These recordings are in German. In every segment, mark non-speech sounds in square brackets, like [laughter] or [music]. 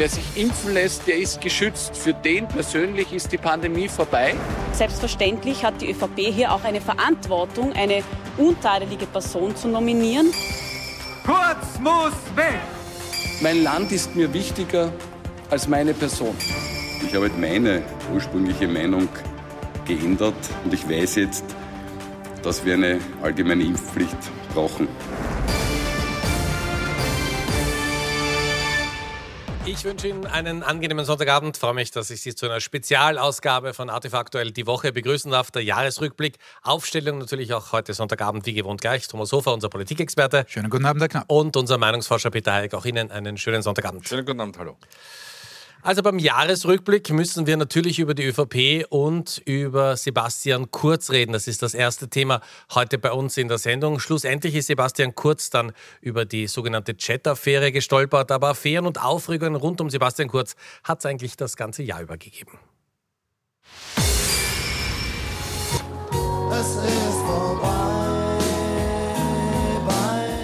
Wer sich impfen lässt, der ist geschützt. Für den persönlich ist die Pandemie vorbei. Selbstverständlich hat die ÖVP hier auch eine Verantwortung, eine untadelige Person zu nominieren. Kurz muss weg! Mein Land ist mir wichtiger als meine Person. Ich habe meine ursprüngliche Meinung geändert und ich weiß jetzt, dass wir eine allgemeine Impfpflicht brauchen. Ich wünsche Ihnen einen angenehmen Sonntagabend. Ich freue mich, dass ich Sie zu einer Spezialausgabe von ATV Aktuell die Woche begrüßen darf. Der Jahresrückblick. Aufstellung natürlich auch heute Sonntagabend wie gewohnt gleich. Thomas Hofer, unser Politikexperte. Schönen guten Abend, Herr Knapp. Und unser Meinungsforscher Peter Hayek. Auch Ihnen einen schönen Sonntagabend. Schönen guten Abend, hallo. Also beim Jahresrückblick müssen wir natürlich über die ÖVP und über Sebastian Kurz reden. Das ist das erste Thema heute bei uns in der Sendung. Schlussendlich ist Sebastian Kurz dann über die sogenannte Chat-Affäre gestolpert. Aber Affären und Aufregungen rund um Sebastian Kurz hat es eigentlich das ganze Jahr über gegeben.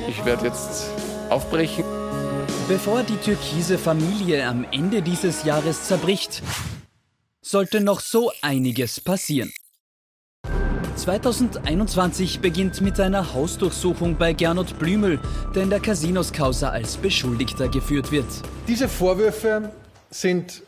Ich werde jetzt aufbrechen. Bevor die türkise Familie am Ende dieses Jahres zerbricht, sollte noch so einiges passieren. 2021 beginnt mit einer Hausdurchsuchung bei Gernot Blümel, der in der Casinos-Causa als Beschuldigter geführt wird. Diese Vorwürfe sind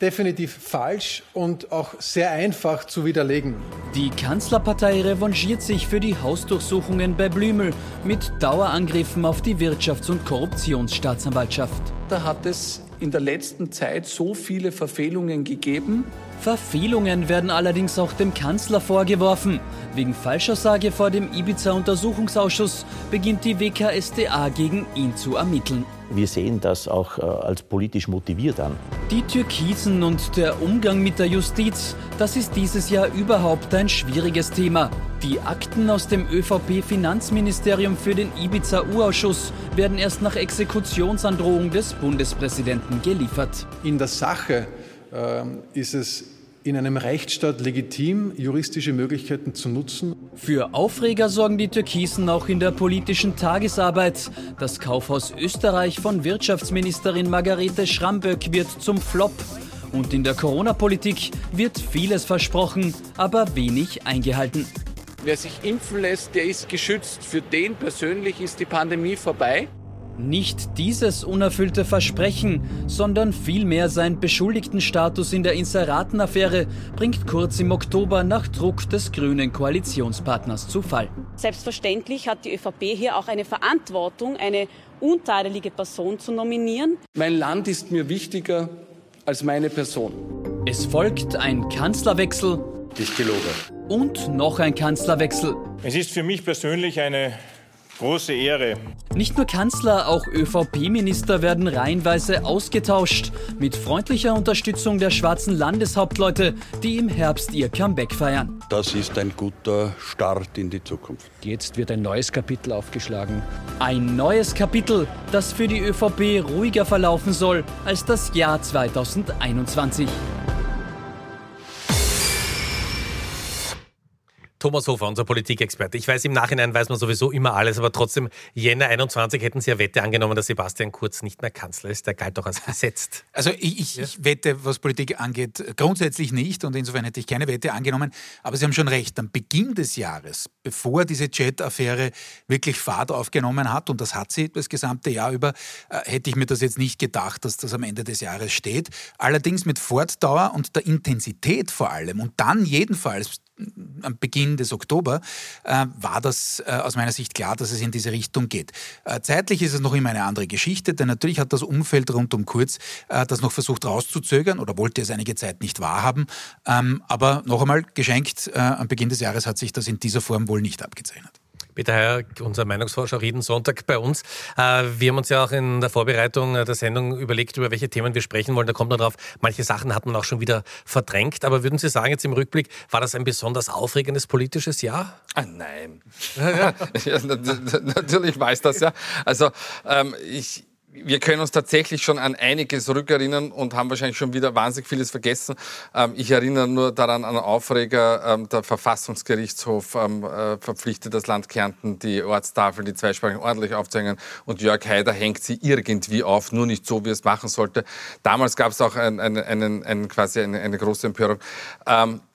definitiv falsch und auch sehr einfach zu widerlegen. Die Kanzlerpartei revanchiert sich für die Hausdurchsuchungen bei Blümel mit Dauerangriffen auf die Wirtschafts- und Korruptionsstaatsanwaltschaft. Da hat es in der letzten Zeit so viele Verfehlungen gegeben. Verfehlungen werden allerdings auch dem Kanzler vorgeworfen. Wegen Falschaussage vor dem Ibiza-Untersuchungsausschuss beginnt die WKSDA gegen ihn zu ermitteln. Wir sehen das auch äh, als politisch motiviert an. Die Türkisen und der Umgang mit der Justiz, das ist dieses Jahr überhaupt ein schwieriges Thema. Die Akten aus dem ÖVP-Finanzministerium für den Ibiza-U-Ausschuss werden erst nach Exekutionsandrohung des Bundespräsidenten geliefert. In der Sache äh, ist es in einem Rechtsstaat legitim, juristische Möglichkeiten zu nutzen. Für Aufreger sorgen die Türkisen auch in der politischen Tagesarbeit. Das Kaufhaus Österreich von Wirtschaftsministerin Margarete Schramböck wird zum Flop. Und in der Corona-Politik wird vieles versprochen, aber wenig eingehalten. Wer sich impfen lässt, der ist geschützt. Für den persönlich ist die Pandemie vorbei. Nicht dieses unerfüllte Versprechen, sondern vielmehr sein Beschuldigtenstatus in der Inseratenaffäre bringt Kurz im Oktober nach Druck des grünen Koalitionspartners zu Fall. Selbstverständlich hat die ÖVP hier auch eine Verantwortung, eine untadelige Person zu nominieren. Mein Land ist mir wichtiger als meine Person. Es folgt ein Kanzlerwechsel. Ich gelobe. Und noch ein Kanzlerwechsel. Es ist für mich persönlich eine Große Ehre. Nicht nur Kanzler, auch ÖVP-Minister werden reihenweise ausgetauscht. Mit freundlicher Unterstützung der schwarzen Landeshauptleute, die im Herbst ihr Comeback feiern. Das ist ein guter Start in die Zukunft. Jetzt wird ein neues Kapitel aufgeschlagen. Ein neues Kapitel, das für die ÖVP ruhiger verlaufen soll als das Jahr 2021. Thomas Hofer, unser Politikexperte. Ich weiß, im Nachhinein weiß man sowieso immer alles, aber trotzdem, Jänner 21 hätten Sie ja Wette angenommen, dass Sebastian Kurz nicht mehr Kanzler ist. Der galt doch als gesetzt. [laughs] Also ich, ich, ich, wette, was Politik angeht, grundsätzlich nicht und insofern hätte ich keine Wette angenommen. Aber Sie haben schon recht, am Beginn des Jahres, bevor diese Chat-Affäre wirklich Fahrt aufgenommen hat, und das hat sie das gesamte Jahr über, äh, hätte ich mir das jetzt nicht gedacht, dass das am Ende des Jahres steht. Allerdings mit Fortdauer und der Intensität vor allem und dann jedenfalls am Beginn des Oktober, äh, war das äh, aus meiner Sicht klar, dass es in diese Richtung geht. Äh, zeitlich ist es noch immer eine andere Geschichte, denn natürlich hat das Umfeld rund um Kurz äh, das noch versucht rauszuzögern oder wollte es einige Zeit nicht wahrhaben. Ähm, aber noch einmal geschenkt, äh, am Beginn des Jahres hat sich das in dieser Form wohl nicht abgezeichnet. Peter Heyer, unser Meinungsforscher, jeden Sonntag bei uns. Äh, wir haben uns ja auch in der Vorbereitung der Sendung überlegt, über welche Themen wir sprechen wollen. Da kommt man drauf, manche Sachen hat man auch schon wieder verdrängt. Aber würden Sie sagen, jetzt im Rückblick, war das ein besonders aufregendes politisches Jahr? Ah, nein. [laughs] ja, natürlich weiß das ja. Also ähm, ich, wir können uns tatsächlich schon an einiges rückerinnern und haben wahrscheinlich schon wieder wahnsinnig vieles vergessen. Ähm, ich erinnere nur daran an Aufreger, ähm, der Verfassungsgerichtshof ähm, äh, verpflichtet das Land Kärnten, die Ortstafel, die zweisprachigen ordentlich aufzuhängen und Jörg Haider hängt sie irgendwie auf, nur nicht so, wie es machen sollte. Damals gab es auch ein, ein, einen, einen, quasi eine, eine große Empörung.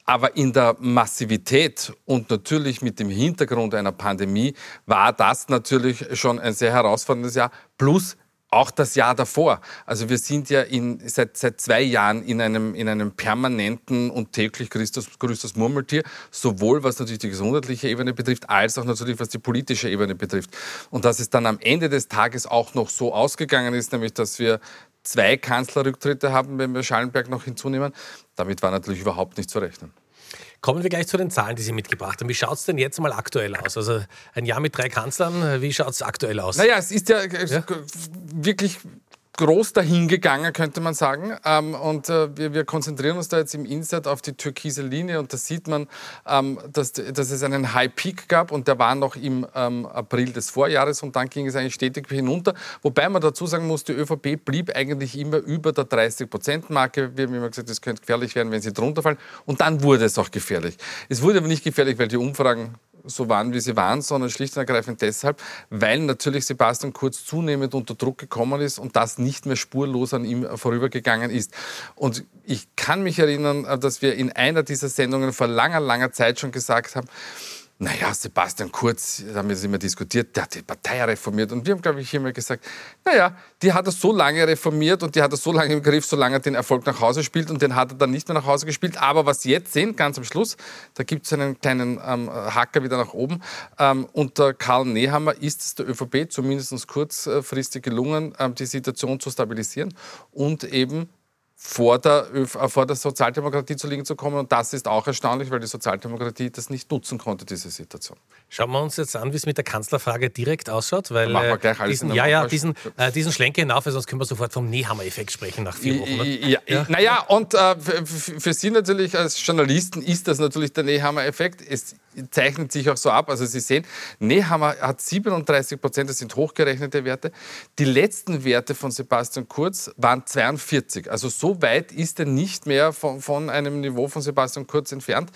Aber in der Massivität und natürlich mit dem Hintergrund einer Pandemie war das natürlich schon ein sehr herausforderndes Jahr. Plus auch das Jahr davor. Also wir sind ja in, seit, seit zwei Jahren in einem, in einem permanenten und täglich grüßtes, grüßtes Murmeltier, sowohl was natürlich die gesundheitliche Ebene betrifft, als auch natürlich was die politische Ebene betrifft. Und dass es dann am Ende des Tages auch noch so ausgegangen ist, nämlich dass wir zwei Kanzlerrücktritte haben, wenn wir Schallenberg noch hinzunehmen, damit war natürlich überhaupt nicht zu rechnen. Kommen wir gleich zu den Zahlen, die Sie mitgebracht haben. Wie schaut es denn jetzt mal aktuell aus? Also ein Jahr mit drei Kanzlern, wie schaut es aktuell aus? Naja, es ist ja, ja? wirklich groß dahingegangen, könnte man sagen. Ähm, und äh, wir, wir, konzentrieren uns da jetzt im Insert auf die türkise Linie und da sieht man, ähm, dass, dass, es einen High Peak gab und der war noch im ähm, April des Vorjahres und dann ging es eigentlich stetig hinunter. Wobei man dazu sagen muss, die ÖVP blieb eigentlich immer über der 30-Prozent-Marke. Wir haben immer gesagt, es könnte gefährlich werden, wenn sie drunter fallen. Und dann wurde es auch gefährlich. Es wurde aber nicht gefährlich, weil die Umfragen so waren, wie sie waren, sondern schlicht und ergreifend deshalb, weil natürlich Sebastian Kurz zunehmend unter Druck gekommen ist und das nicht mehr spurlos an ihm vorübergegangen ist. Und ich kann mich erinnern, dass wir in einer dieser Sendungen vor langer, langer Zeit schon gesagt haben, naja, Sebastian Kurz, da haben wir es immer diskutiert, der hat die Partei reformiert. Und wir haben, glaube ich, immer gesagt, naja, die hat er so lange reformiert und die hat er so lange im Griff, solange er den Erfolg nach Hause spielt und den hat er dann nicht mehr nach Hause gespielt. Aber was Sie jetzt sehen, ganz am Schluss, da gibt es einen kleinen ähm, Hacker wieder nach oben. Ähm, unter Karl Nehammer ist es der ÖVP zumindest kurzfristig gelungen, ähm, die Situation zu stabilisieren und eben vor der, äh, vor der Sozialdemokratie zu liegen zu kommen. Und das ist auch erstaunlich, weil die Sozialdemokratie das nicht nutzen konnte, diese Situation. Schauen wir uns jetzt an, wie es mit der Kanzlerfrage direkt ausschaut. Weil, machen wir gleich alles diesen, ja, ja, diesen, äh, diesen Schlenker hinauf, sonst können wir sofort vom Nehammer-Effekt sprechen nach vier Wochen. Ja, ja. Naja, und äh, für Sie natürlich als Journalisten ist das natürlich der Nehammer-Effekt. Es zeichnet sich auch so ab. Also Sie sehen, Nehammer hat 37 Prozent, das sind hochgerechnete Werte. Die letzten Werte von Sebastian Kurz waren 42. Also so weit ist er nicht mehr von, von einem Niveau von Sebastian Kurz entfernt.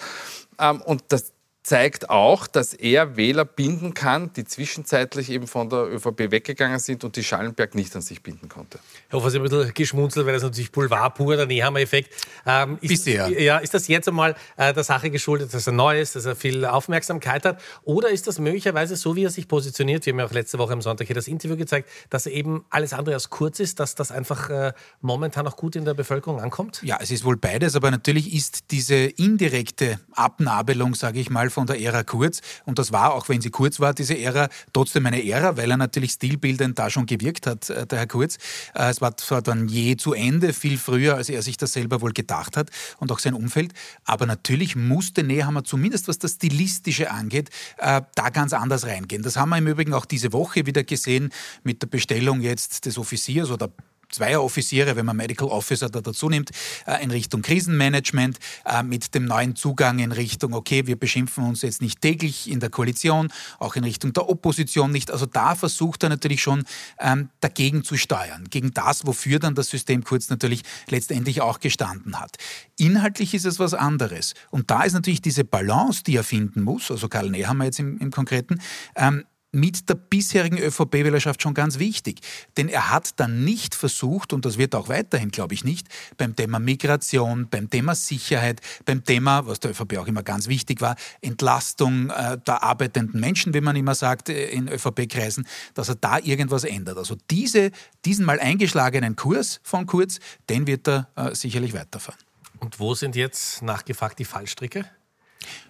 Ähm, und das, zeigt auch, dass er Wähler binden kann, die zwischenzeitlich eben von der ÖVP weggegangen sind und die Schallenberg nicht an sich binden konnte. Herr Hofer, Sie haben ein bisschen geschmunzelt, weil das natürlich Boulevard pur, der Nehammer-Effekt. Ähm, Bisher. Ja, ist das jetzt einmal äh, der Sache geschuldet, dass er neu ist, dass er viel Aufmerksamkeit hat? Oder ist das möglicherweise so, wie er sich positioniert? Wir haben ja auch letzte Woche am Sonntag hier das Interview gezeigt, dass er eben alles andere als kurz ist, dass das einfach äh, momentan auch gut in der Bevölkerung ankommt? Ja, es ist wohl beides, aber natürlich ist diese indirekte Abnabelung, sage ich mal, von der Ära Kurz. Und das war, auch wenn sie kurz war, diese Ära trotzdem eine Ära, weil er natürlich stilbildend da schon gewirkt hat, äh, der Herr Kurz. Äh, es war zwar dann je zu Ende, viel früher, als er sich das selber wohl gedacht hat und auch sein Umfeld. Aber natürlich musste Nehammer zumindest, was das Stilistische angeht, äh, da ganz anders reingehen. Das haben wir im Übrigen auch diese Woche wieder gesehen mit der Bestellung jetzt des Offiziers oder zweier Offiziere, wenn man Medical Officer da dazu nimmt, äh, in Richtung Krisenmanagement, äh, mit dem neuen Zugang in Richtung, okay, wir beschimpfen uns jetzt nicht täglich in der Koalition, auch in Richtung der Opposition nicht. Also da versucht er natürlich schon ähm, dagegen zu steuern, gegen das, wofür dann das System kurz natürlich letztendlich auch gestanden hat. Inhaltlich ist es was anderes. Und da ist natürlich diese Balance, die er finden muss, also Karl Nehammer jetzt im, im Konkreten, ähm, mit der bisherigen ÖVP-Wählerschaft schon ganz wichtig. Denn er hat dann nicht versucht, und das wird auch weiterhin, glaube ich, nicht, beim Thema Migration, beim Thema Sicherheit, beim Thema, was der ÖVP auch immer ganz wichtig war, Entlastung äh, der arbeitenden Menschen, wie man immer sagt äh, in ÖVP-Kreisen, dass er da irgendwas ändert. Also diese, diesen mal eingeschlagenen Kurs von Kurz, den wird er äh, sicherlich weiterfahren. Und wo sind jetzt nachgefragt die Fallstricke?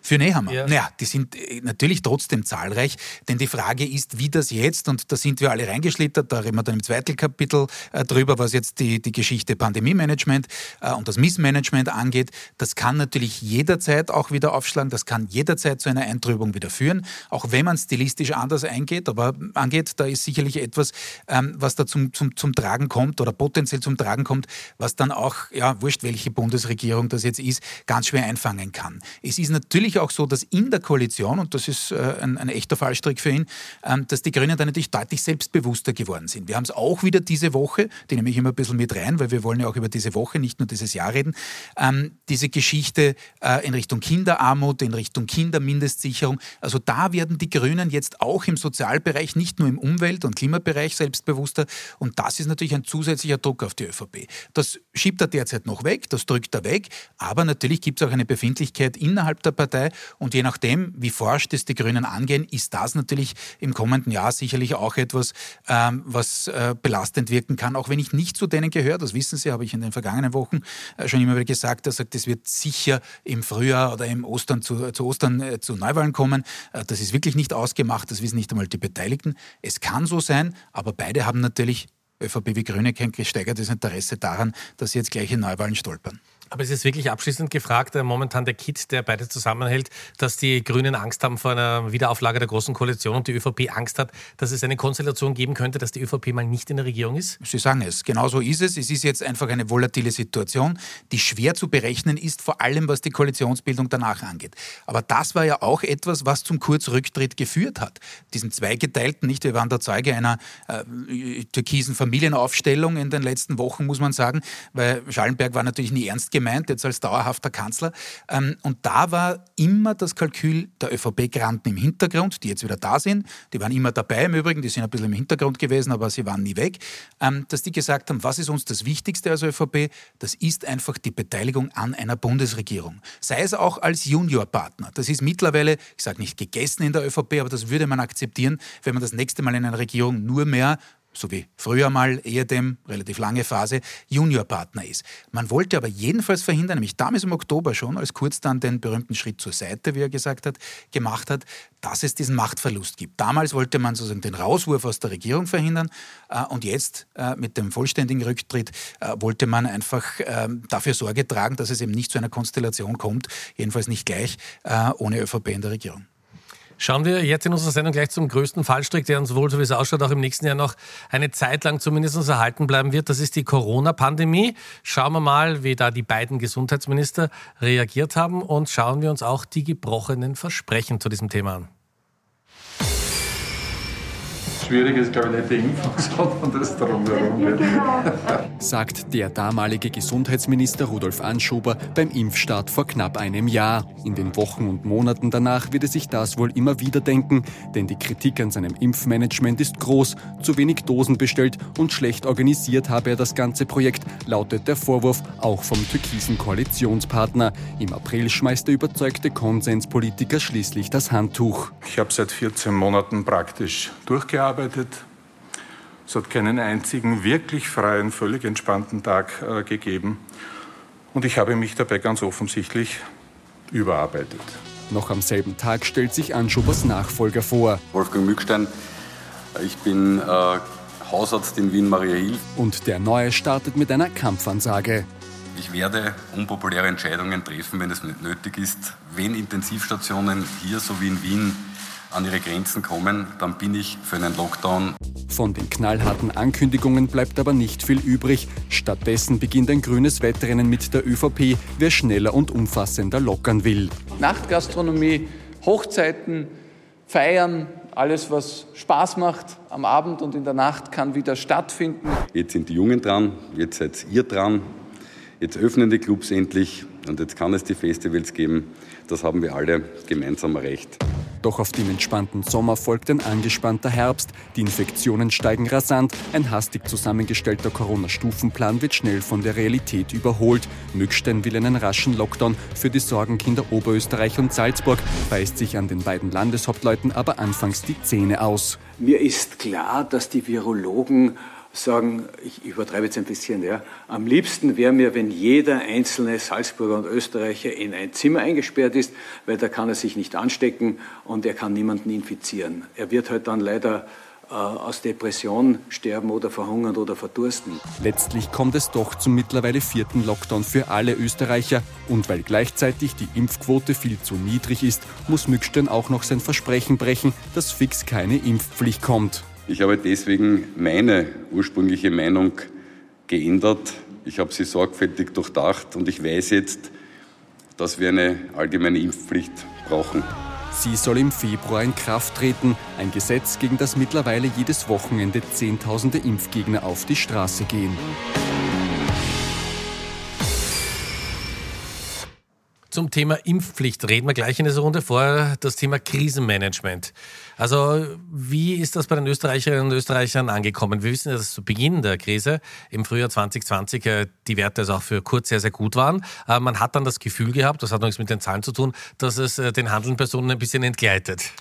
Für Nehammer. Ja. Naja, die sind äh, natürlich trotzdem zahlreich, denn die Frage ist, wie das jetzt, und da sind wir alle reingeschlittert, da reden wir dann im zweiten Kapitel äh, drüber, was jetzt die, die Geschichte Pandemie-Management äh, und das Missmanagement angeht. Das kann natürlich jederzeit auch wieder aufschlagen, das kann jederzeit zu einer Eintrübung wieder führen, auch wenn man stilistisch anders eingeht, aber angeht, da ist sicherlich etwas, ähm, was da zum, zum, zum Tragen kommt oder potenziell zum Tragen kommt, was dann auch, ja, wurscht, welche Bundesregierung das jetzt ist, ganz schwer einfangen kann. Es ist natürlich natürlich auch so, dass in der Koalition, und das ist äh, ein, ein, echter Fallstrick für ihn, ähm, dass die Grünen da natürlich deutlich selbstbewusster geworden sind. Wir haben es auch wieder diese Woche, die nehme ich immer ein bisschen mit rein, weil wir wollen ja auch über diese Woche, nicht nur dieses Jahr reden, ähm, diese Geschichte äh, in Richtung Kinderarmut, in Richtung Kindermindestsicherung. Also da werden die Grünen jetzt auch im Sozialbereich, nicht nur im Umwelt- und Klimabereich selbstbewusster. Und das ist natürlich ein zusätzlicher Druck auf die ÖVP. Das schiebt er derzeit noch weg, das drückt er weg, aber natürlich gibt es auch eine Befindlichkeit innerhalb der Partei und je nachdem, wie forsch das die Grünen angehen, ist das natürlich im kommenden Jahr sicherlich auch etwas, ähm, was äh, belastend wirken kann, auch wenn ich nicht zu denen gehöre, das wissen Sie, habe ich in den vergangenen Wochen äh, schon immer wieder gesagt, er sagt, es wird sicher im Frühjahr oder im Ostern zu, zu Ostern äh, zu Neuwahlen kommen. Äh, das ist wirklich nicht ausgemacht, das wissen nicht einmal die Beteiligten. Es kann so sein, aber beide haben natürlich ÖVP wie Grüne kein gesteigertes Interesse daran, dass sie jetzt gleich in Neuwahlen stolpern. Aber es ist wirklich abschließend gefragt, äh, momentan der Kit, der beide zusammenhält, dass die Grünen Angst haben vor einer Wiederauflage der Großen Koalition und die ÖVP Angst hat, dass es eine Konstellation geben könnte, dass die ÖVP mal nicht in der Regierung ist? Sie sagen es, genau so ist es. Es ist jetzt einfach eine volatile Situation, die schwer zu berechnen ist, vor allem was die Koalitionsbildung danach angeht. Aber das war ja auch etwas, was zum Kurzrücktritt geführt hat. Diesen zweigeteilten, nicht? Wir waren der Zeuge einer äh, türkisen Familienaufstellung in den letzten Wochen, muss man sagen, weil Schallenberg war natürlich nie ernst gemeint, jetzt als dauerhafter Kanzler. Ähm, und da war immer das Kalkül der ÖVP-Granten im Hintergrund, die jetzt wieder da sind. Die waren immer dabei im Übrigen, die sind ein bisschen im Hintergrund gewesen, aber sie waren nie weg. Ähm, dass die gesagt haben, was ist uns das Wichtigste als ÖVP? Das ist einfach die Beteiligung an einer Bundesregierung. Sei es auch als Juniorpartner. Das ist mittlerweile, ich sage nicht gegessen in der ÖVP, aber das würde man akzeptieren, wenn man das nächste Mal in einer Regierung nur mehr so wie früher mal ehedem, relativ lange Phase, Juniorpartner ist. Man wollte aber jedenfalls verhindern, nämlich damals im Oktober schon, als Kurz dann den berühmten Schritt zur Seite, wie er gesagt hat, gemacht hat, dass es diesen Machtverlust gibt. Damals wollte man sozusagen den Rauswurf aus der Regierung verhindern äh, und jetzt äh, mit dem vollständigen Rücktritt äh, wollte man einfach ähm, dafür Sorge tragen, dass es eben nicht zu einer Konstellation kommt, jedenfalls nicht gleich ohne ÖVP in der Regierung. Schauen wir jetzt in unserer Sendung gleich zum größten Fallstrick, der uns wohl, so wie es ausschaut, auch im nächsten Jahr noch eine Zeit lang zumindest erhalten bleiben wird. Das ist die Corona-Pandemie. Schauen wir mal, wie da die beiden Gesundheitsminister reagiert haben und schauen wir uns auch die gebrochenen Versprechen zu diesem Thema an. Schwierig ist, glaube ich, nicht die Impfung, [laughs] sondern das drumherum wird. Sagt der damalige Gesundheitsminister Rudolf Anschober beim Impfstart vor knapp einem Jahr. In den Wochen und Monaten danach wird er sich das wohl immer wieder denken, denn die Kritik an seinem Impfmanagement ist groß, zu wenig Dosen bestellt und schlecht organisiert habe er das ganze Projekt, lautet der Vorwurf auch vom türkisen Koalitionspartner. Im April schmeißt der überzeugte Konsenspolitiker schließlich das Handtuch. Ich habe seit 14 Monaten praktisch durchgearbeitet gearbeitet. Es hat keinen einzigen wirklich freien, völlig entspannten Tag äh, gegeben. Und ich habe mich dabei ganz offensichtlich überarbeitet. Noch am selben Tag stellt sich Anschubers Nachfolger vor. Wolfgang Mückstein, ich bin äh, Hausarzt in Wien-Mariahil. Und der Neue startet mit einer Kampfansage. Ich werde unpopuläre Entscheidungen treffen, wenn es nicht nötig ist. Wenn Intensivstationen hier so wie in Wien an ihre Grenzen kommen, dann bin ich für einen Lockdown. Von den knallharten Ankündigungen bleibt aber nicht viel übrig. Stattdessen beginnt ein grünes Wettrennen mit der ÖVP, wer schneller und umfassender lockern will. Nachtgastronomie, Hochzeiten, Feiern, alles, was Spaß macht am Abend und in der Nacht, kann wieder stattfinden. Jetzt sind die Jungen dran, jetzt seid ihr dran. Jetzt öffnen die Clubs endlich und jetzt kann es die Festivals geben. Das haben wir alle gemeinsam erreicht. Doch auf den entspannten Sommer folgt ein angespannter Herbst. Die Infektionen steigen rasant. Ein hastig zusammengestellter Corona-Stufenplan wird schnell von der Realität überholt. Mückstein will einen raschen Lockdown für die Sorgenkinder Oberösterreich und Salzburg, beißt sich an den beiden Landeshauptleuten aber anfangs die Zähne aus. Mir ist klar, dass die Virologen sagen, ich übertreibe jetzt ein bisschen, ja, am liebsten wäre mir, wenn jeder einzelne Salzburger und Österreicher in ein Zimmer eingesperrt ist, weil da kann er sich nicht anstecken und er kann niemanden infizieren. Er wird halt dann leider äh, aus Depression sterben oder verhungern oder verdursten. Letztlich kommt es doch zum mittlerweile vierten Lockdown für alle Österreicher. Und weil gleichzeitig die Impfquote viel zu niedrig ist, muss Mückstein auch noch sein Versprechen brechen, dass fix keine Impfpflicht kommt. Ich habe deswegen meine ursprüngliche Meinung geändert. Ich habe sie sorgfältig durchdacht und ich weiß jetzt, dass wir eine allgemeine Impfpflicht brauchen. Sie soll im Februar in Kraft treten. Ein Gesetz, gegen das mittlerweile jedes Wochenende Zehntausende Impfgegner auf die Straße gehen. Zum Thema Impfpflicht reden wir gleich in dieser Runde vor. Das Thema Krisenmanagement. Also wie ist das bei den Österreicherinnen und Österreichern angekommen? Wir wissen, dass zu Beginn der Krise im Frühjahr 2020 äh, die Werte also auch für kurz sehr, sehr gut waren. Äh, man hat dann das Gefühl gehabt, das hat nichts mit den Zahlen zu tun, dass es äh, den handelnden Personen ein bisschen entgleitet.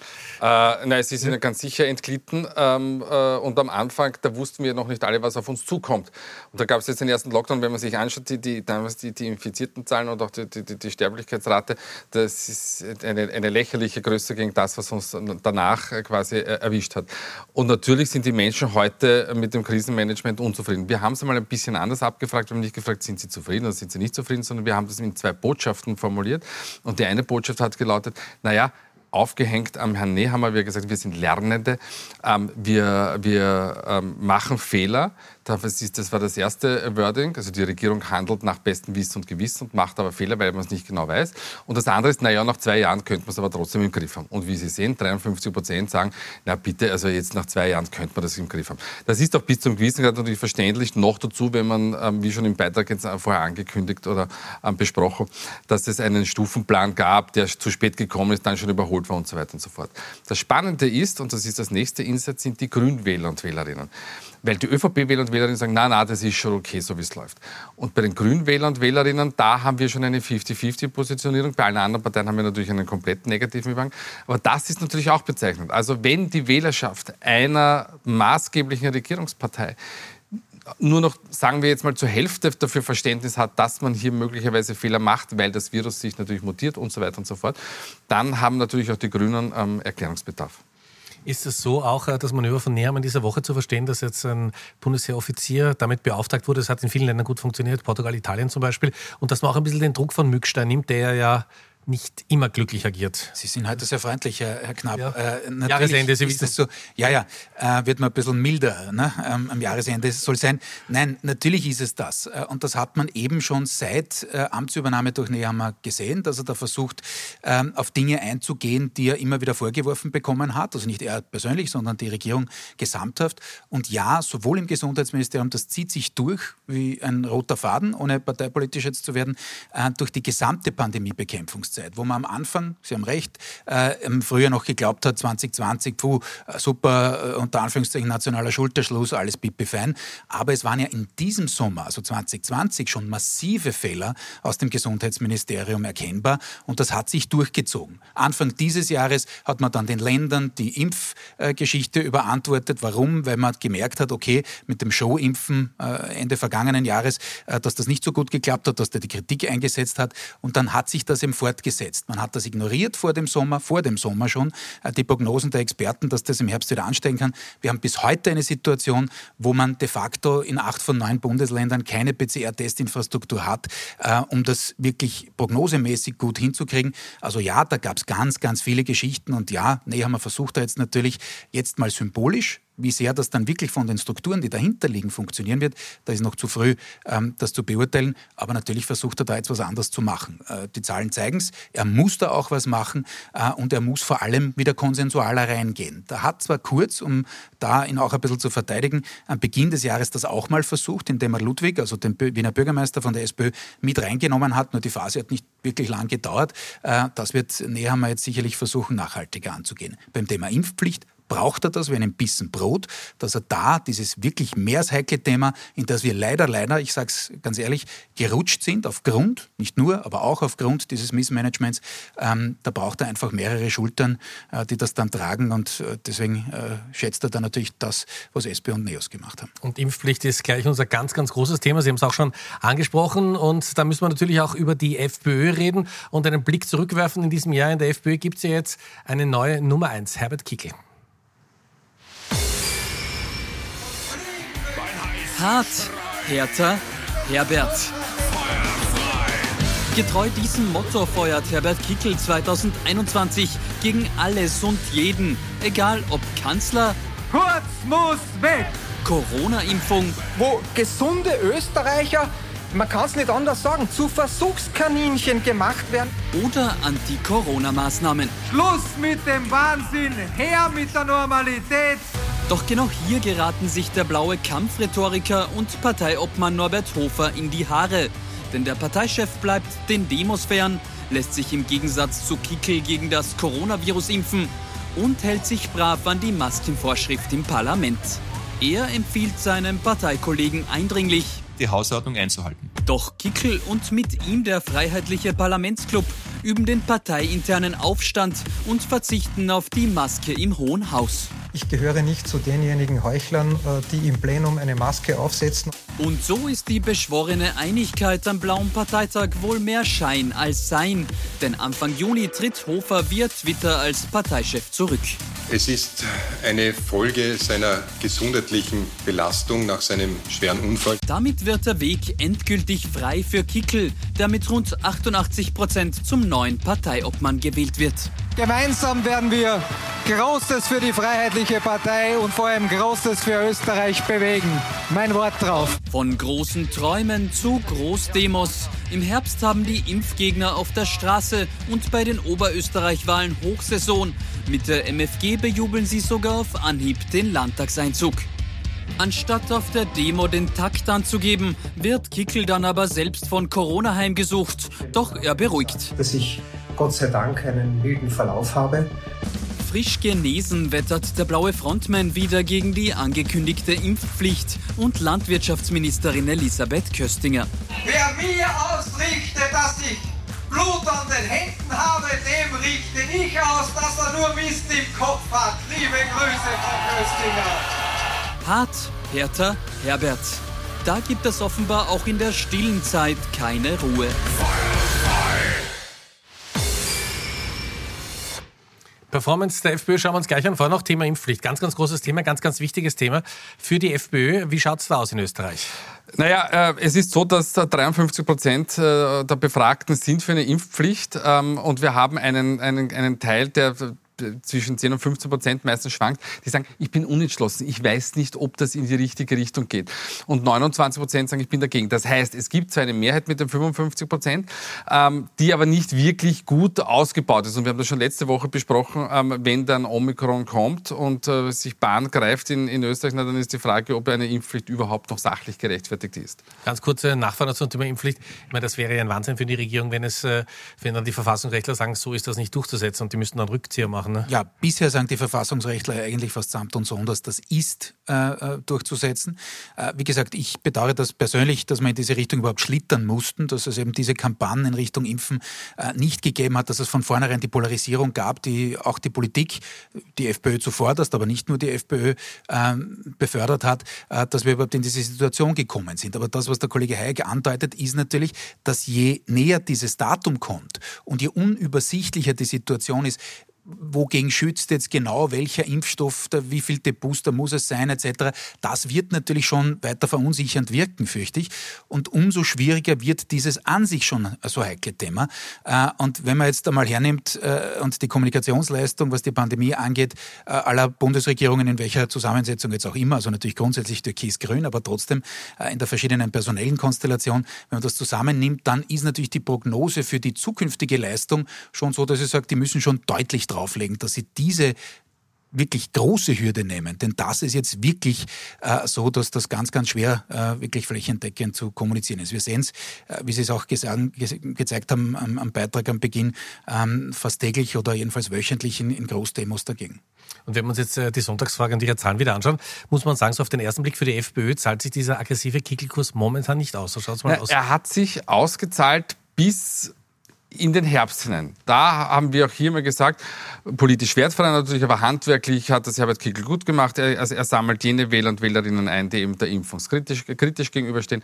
Äh, nein, es ist ihnen ganz sicher entglitten. Ähm, äh, und am Anfang, da wussten wir noch nicht alle, was auf uns zukommt. Und da gab es jetzt den ersten Lockdown, wenn man sich anschaut, die, die, damals die, die infizierten Zahlen und auch die, die, die Sterblichkeitsrate, das ist eine, eine lächerliche Größe gegen das, was uns danach äh, quasi äh, erwischt hat. Und natürlich sind die Menschen heute mit dem Krisenmanagement unzufrieden. Wir haben es einmal ein bisschen anders abgefragt. Wir haben nicht gefragt, sind sie zufrieden oder sind sie nicht zufrieden, sondern wir haben das in zwei Botschaften formuliert. Und die eine Botschaft hat gelautet, naja, aufgehängt am Herrn Nehammer, wie er gesagt, wir sind Lernende, ähm, wir, wir ähm, machen Fehler, das war das erste Wording. Also die Regierung handelt nach bestem Wissen und Gewissen und macht aber Fehler, weil man es nicht genau weiß. Und das andere ist, naja, nach zwei Jahren könnte man es aber trotzdem im Griff haben. Und wie Sie sehen, 53 Prozent sagen, na bitte, also jetzt nach zwei Jahren könnte man das im Griff haben. Das ist doch bis zum gewissen Grad natürlich verständlich. Noch dazu, wenn man, ähm, wie schon im Beitrag jetzt vorher angekündigt oder ähm, besprochen, dass es einen Stufenplan gab, der zu spät gekommen ist, dann schon überholt war und so weiter und so fort. Das Spannende ist, und das ist das nächste Insatz, sind die Grünwähler und Wählerinnen. Weil die ÖVP-Wähler und Wählerinnen sagen, na, na, das ist schon okay, so wie es läuft. Und bei den Grünwählern und Wählerinnen, da haben wir schon eine 50-50-Positionierung. Bei allen anderen Parteien haben wir natürlich einen komplett negativen Übergang. Aber das ist natürlich auch bezeichnend. Also wenn die Wählerschaft einer maßgeblichen Regierungspartei nur noch, sagen wir jetzt mal, zur Hälfte dafür Verständnis hat, dass man hier möglicherweise Fehler macht, weil das Virus sich natürlich mutiert und so weiter und so fort, dann haben natürlich auch die Grünen ähm, Erklärungsbedarf. Ist es so auch äh, das Manöver von Nehammer in dieser Woche zu verstehen, dass jetzt ein Bundesheeroffizier damit beauftragt wurde? Es hat in vielen Ländern gut funktioniert, Portugal, Italien zum Beispiel. Und dass man auch ein bisschen den Druck von Mückstein nimmt, der ja nicht immer glücklich agiert. Sie sind heute sehr freundlich, Herr Knapp. Ja. Äh, Jahresende, Sie wissen. So, ja, ja, äh, wird man ein bisschen milder ne? ähm, am Jahresende soll sein. Nein, natürlich ist es das. Äh, und das hat man eben schon seit äh, Amtsübernahme durch Nehammer gesehen, dass er da versucht, ähm, auf Dinge einzugehen, die er immer wieder vorgeworfen bekommen hat. Also nicht er persönlich, sondern die Regierung gesamthaft. Und ja, sowohl im Gesundheitsministerium, das zieht sich durch wie ein roter Faden, ohne parteipolitisch jetzt zu werden, äh, durch die gesamte Pandemiebekämpfungszeit. Zeit, wo man am Anfang, Sie haben recht, äh, im Frühjahr noch geglaubt hat, 2020, puh, äh, super, äh, unter Anführungszeichen nationaler Schulterschluss, alles pipi fein. Aber es waren ja in diesem Sommer, also 2020, schon massive Fehler aus dem Gesundheitsministerium erkennbar und das hat sich durchgezogen. Anfang dieses Jahres hat man dann den Ländern die Impfgeschichte überantwortet. Warum? Weil man gemerkt hat, okay, mit dem Showimpfen äh, Ende vergangenen Jahres, äh, dass das nicht so gut geklappt hat, dass der die Kritik eingesetzt hat und dann hat sich das eben fortgesetzt fortgesetzt. Man hat das ignoriert vor dem Sommer, vor dem Sommer schon, äh, die Prognosen der Experten, dass das im Herbst wieder ansteigen kann. Wir haben bis heute eine Situation, wo man de facto in acht von neun Bundesländern keine PCR-Testinfrastruktur hat, äh, um das wirklich prognosemäßig gut hinzukriegen. Also ja, da gab es ganz, ganz viele Geschichten und ja, nee, haben wir versucht da jetzt natürlich jetzt mal symbolisch wie sehr das dann wirklich von den Strukturen, die dahinter liegen, funktionieren wird, da ist noch zu früh, ähm, das zu beurteilen. Aber natürlich versucht er da jetzt was anderes zu machen. Äh, die Zahlen zeigen es. Er muss da auch was machen äh, und er muss vor allem wieder konsensualer reingehen. Da hat zwar Kurz, um da ihn auch ein bisschen zu verteidigen, am Beginn des Jahres das auch mal versucht, indem er Ludwig, also den Wiener Bürgermeister von der SPÖ, mit reingenommen hat. Nur die Phase hat nicht wirklich lang gedauert. Äh, das wird Nehammer jetzt sicherlich versuchen, nachhaltiger anzugehen. Beim Thema Impfpflicht braucht er das wie einen Bissen Brot, dass er da dieses wirklich mehr als heikle Thema, in das wir leider, leider, ich sage es ganz ehrlich, gerutscht sind, aufgrund, nicht nur, aber auch aufgrund dieses Missmanagements, ähm, da braucht er einfach mehrere Schultern, äh, die das dann tragen und äh, deswegen äh, schätzt er dann natürlich das, was SP und NEOS gemacht haben. Und Impfpflicht ist gleich unser ganz, ganz großes Thema. Sie haben es auch schon angesprochen und da müssen wir natürlich auch über die FPÖ reden und einen Blick zurückwerfen. In diesem Jahr in der FPÖ gibt es ja jetzt eine neue Nummer 1, Herbert Kickel. Hart, härter, Herbert. Getreu diesem Motto feuert Herbert Kickel 2021 gegen alles und jeden, egal ob Kanzler, Kurz muss weg! Corona-Impfung, wo gesunde Österreicher man kann es nicht anders sagen, zu Versuchskaninchen gemacht werden. Oder Anti-Corona-Maßnahmen. Schluss mit dem Wahnsinn, her mit der Normalität. Doch genau hier geraten sich der blaue Kampfrhetoriker und Parteiobmann Norbert Hofer in die Haare. Denn der Parteichef bleibt den Demos fern, lässt sich im Gegensatz zu Kickel gegen das Coronavirus impfen und hält sich brav an die Maskenvorschrift im Parlament. Er empfiehlt seinem Parteikollegen eindringlich, die Hausordnung einzuhalten. Doch Kickel und mit ihm der Freiheitliche Parlamentsclub üben den parteiinternen Aufstand und verzichten auf die Maske im Hohen Haus. Ich gehöre nicht zu denjenigen Heuchlern, äh, die im Plenum eine Maske aufsetzen. Und so ist die beschworene Einigkeit am Blauen Parteitag wohl mehr Schein als Sein. Denn Anfang Juni tritt Hofer via Twitter als Parteichef zurück. Es ist eine Folge seiner gesundheitlichen Belastung nach seinem schweren Unfall. Damit wird der Weg endgültig frei für Kickel, der mit rund 88 Prozent zum neuen Parteiobmann gewählt wird. Gemeinsam werden wir Großes für die Freiheitliche Partei und vor allem Großes für Österreich bewegen. Mein Wort drauf. Von großen Träumen zu Großdemos. Im Herbst haben die Impfgegner auf der Straße und bei den Oberösterreich-Wahlen Hochsaison. Mit der MFG bejubeln sie sogar auf Anhieb den Landtagseinzug. Anstatt auf der Demo den Takt anzugeben, wird Kickel dann aber selbst von Corona heimgesucht. Doch er beruhigt. Dass ich Gott sei Dank einen milden Verlauf habe. Frisch genesen wettert der blaue Frontman wieder gegen die angekündigte Impfpflicht und Landwirtschaftsministerin Elisabeth Köstinger. Wer mir ausrichtet, dass ich Blut an den Händen habe, dem richte ich aus, dass er nur Mist im Kopf hat. Liebe Grüße, Frau Köstinger. Hart, härter, Herbert. Da gibt es offenbar auch in der stillen Zeit keine Ruhe. Performance der FPÖ schauen wir uns gleich an. Vorher noch Thema Impfpflicht. Ganz, ganz großes Thema, ganz, ganz wichtiges Thema für die FPÖ. Wie schaut es da aus in Österreich? Naja, äh, es ist so, dass 53 Prozent äh, der Befragten sind für eine Impfpflicht ähm, und wir haben einen, einen, einen Teil, der zwischen 10 und 15 Prozent meistens schwankt, die sagen, ich bin unentschlossen, ich weiß nicht, ob das in die richtige Richtung geht. Und 29 Prozent sagen, ich bin dagegen. Das heißt, es gibt zwar eine Mehrheit mit den 55 Prozent, ähm, die aber nicht wirklich gut ausgebaut ist. Und wir haben das schon letzte Woche besprochen, ähm, wenn dann Omikron kommt und äh, sich Bahn greift in, in Österreich, na, dann ist die Frage, ob eine Impfpflicht überhaupt noch sachlich gerechtfertigt ist. Ganz kurze Nachfrage zum Thema Impfpflicht. Ich meine, das wäre ja ein Wahnsinn für die Regierung, wenn es, äh, wenn dann die Verfassungsrechtler sagen, so ist das nicht durchzusetzen und die müssten dann Rückzieher machen. Ne? Ja, bisher sagen die Verfassungsrechtler eigentlich fast samt und sonders, das ist äh, äh, durchzusetzen. Äh, wie gesagt, ich bedauere das persönlich, dass wir in diese Richtung überhaupt schlittern mussten, dass es eben diese Kampagnen in Richtung Impfen äh, nicht gegeben hat, dass es von vornherein die Polarisierung gab, die auch die Politik, die FPÖ zuvorderst, aber nicht nur die FPÖ, ähm, befördert hat, äh, dass wir überhaupt in diese Situation gekommen sind. Aber das, was der Kollege Hayek andeutet, ist natürlich, dass je näher dieses Datum kommt und je unübersichtlicher die Situation ist, wogegen schützt jetzt genau welcher Impfstoff, der, wie viel Booster muss es sein, etc. Das wird natürlich schon weiter verunsichernd wirken, fürchte ich. Und umso schwieriger wird dieses an sich schon so heikle Thema. Äh, und wenn man jetzt einmal hernimmt äh, und die Kommunikationsleistung, was die Pandemie angeht, äh, aller Bundesregierungen, in welcher Zusammensetzung jetzt auch immer, also natürlich grundsätzlich türkis-grün, aber trotzdem in der verschiedenen personellen Konstellation, wenn man das zusammennimmt, dann ist natürlich die Prognose für die zukünftige Leistung schon so, dass ich sage, die müssen schon deutlich drauflegen, dass sie diese wirklich große Hürde nehmen. Denn das ist jetzt wirklich äh, so, dass das ganz, ganz schwer äh, wirklich flächendeckend zu kommunizieren ist. Wir sehen es, äh, wie Sie es auch gesagt, gezeigt haben am, am, Beitrag am Beginn, ähm, fast täglich oder jedenfalls wöchentlich in, in Großdemos dagegen. Und wenn wir uns jetzt äh, die Sonntagsfrage und ihre Zahlen wieder anschauen, muss man sagen, so auf den ersten Blick für die FPÖ zahlt sich dieser aggressive Kickelkurs momentan nicht aus. So schaut's mal ja, aus. Er hat sich ausgezahlt bis in den Herbst hinein. Da haben wir auch hier mal gesagt, politisch wertfrei natürlich, aber handwerklich hat das Herbert Kickl gut gemacht. Er, also er sammelt jene Wähler und Wählerinnen ein, die eben der Impfung kritisch, kritisch gegenüberstehen.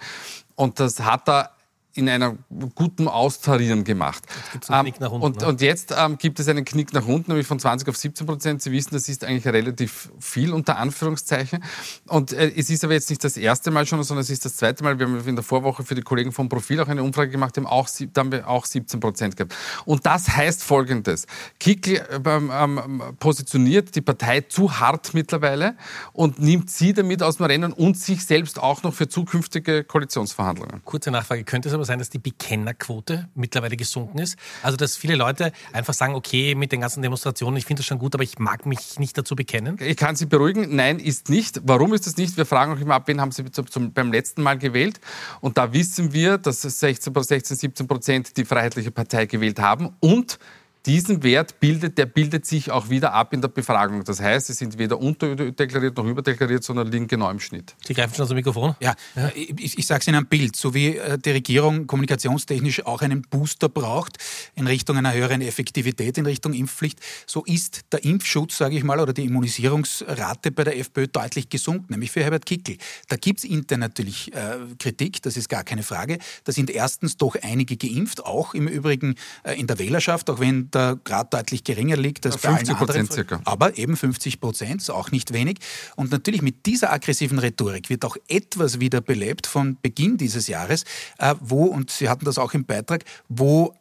Und das hat er in einer guten Austarieren gemacht. Jetzt einen Knick nach unten, und, ne? und jetzt ähm, gibt es einen Knick nach unten, nämlich von 20 auf 17 Prozent. Sie wissen, das ist eigentlich relativ viel unter Anführungszeichen. Und äh, es ist aber jetzt nicht das erste Mal schon, sondern es ist das zweite Mal. Wir haben in der Vorwoche für die Kollegen vom Profil auch eine Umfrage gemacht, haben auch, da haben wir auch 17 Prozent gehabt. Und das heißt Folgendes. Kickl ähm, ähm, positioniert die Partei zu hart mittlerweile und nimmt sie damit aus dem Rennen und sich selbst auch noch für zukünftige Koalitionsverhandlungen. Kurze Nachfrage. Könnte es aber sein, dass die Bekennerquote mittlerweile gesunken ist? Also, dass viele Leute einfach sagen, okay, mit den ganzen Demonstrationen, ich finde das schon gut, aber ich mag mich nicht dazu bekennen? Ich kann Sie beruhigen, nein, ist nicht. Warum ist das nicht? Wir fragen auch immer ab, wen haben Sie zum, zum, beim letzten Mal gewählt? Und da wissen wir, dass es 16, 16 17 Prozent die Freiheitliche Partei gewählt haben und diesen Wert bildet, der bildet sich auch wieder ab in der Befragung. Das heißt, sie sind weder unterdeklariert noch überdeklariert, sondern liegen genau im Schnitt. Sie greifen schon zum Mikrofon. Ja, ich, ich sage es in einem Bild, so wie äh, die Regierung kommunikationstechnisch auch einen Booster braucht in Richtung einer höheren Effektivität, in Richtung Impfpflicht, so ist der Impfschutz, sage ich mal, oder die Immunisierungsrate bei der FPÖ deutlich gesunken, nämlich für Herbert Kickl. Da gibt es intern natürlich äh, Kritik, das ist gar keine Frage. Da sind erstens doch einige geimpft, auch im Übrigen äh, in der Wählerschaft, auch wenn der Grad deutlich geringer liegt als bei allen 50 anderen. Prozent circa. Aber eben 50 Prozent, ist auch nicht wenig. Und natürlich mit dieser aggressiven Rhetorik wird auch etwas wieder belebt von Beginn dieses Jahres, äh, wo, und Sie hatten das auch im Beitrag, wo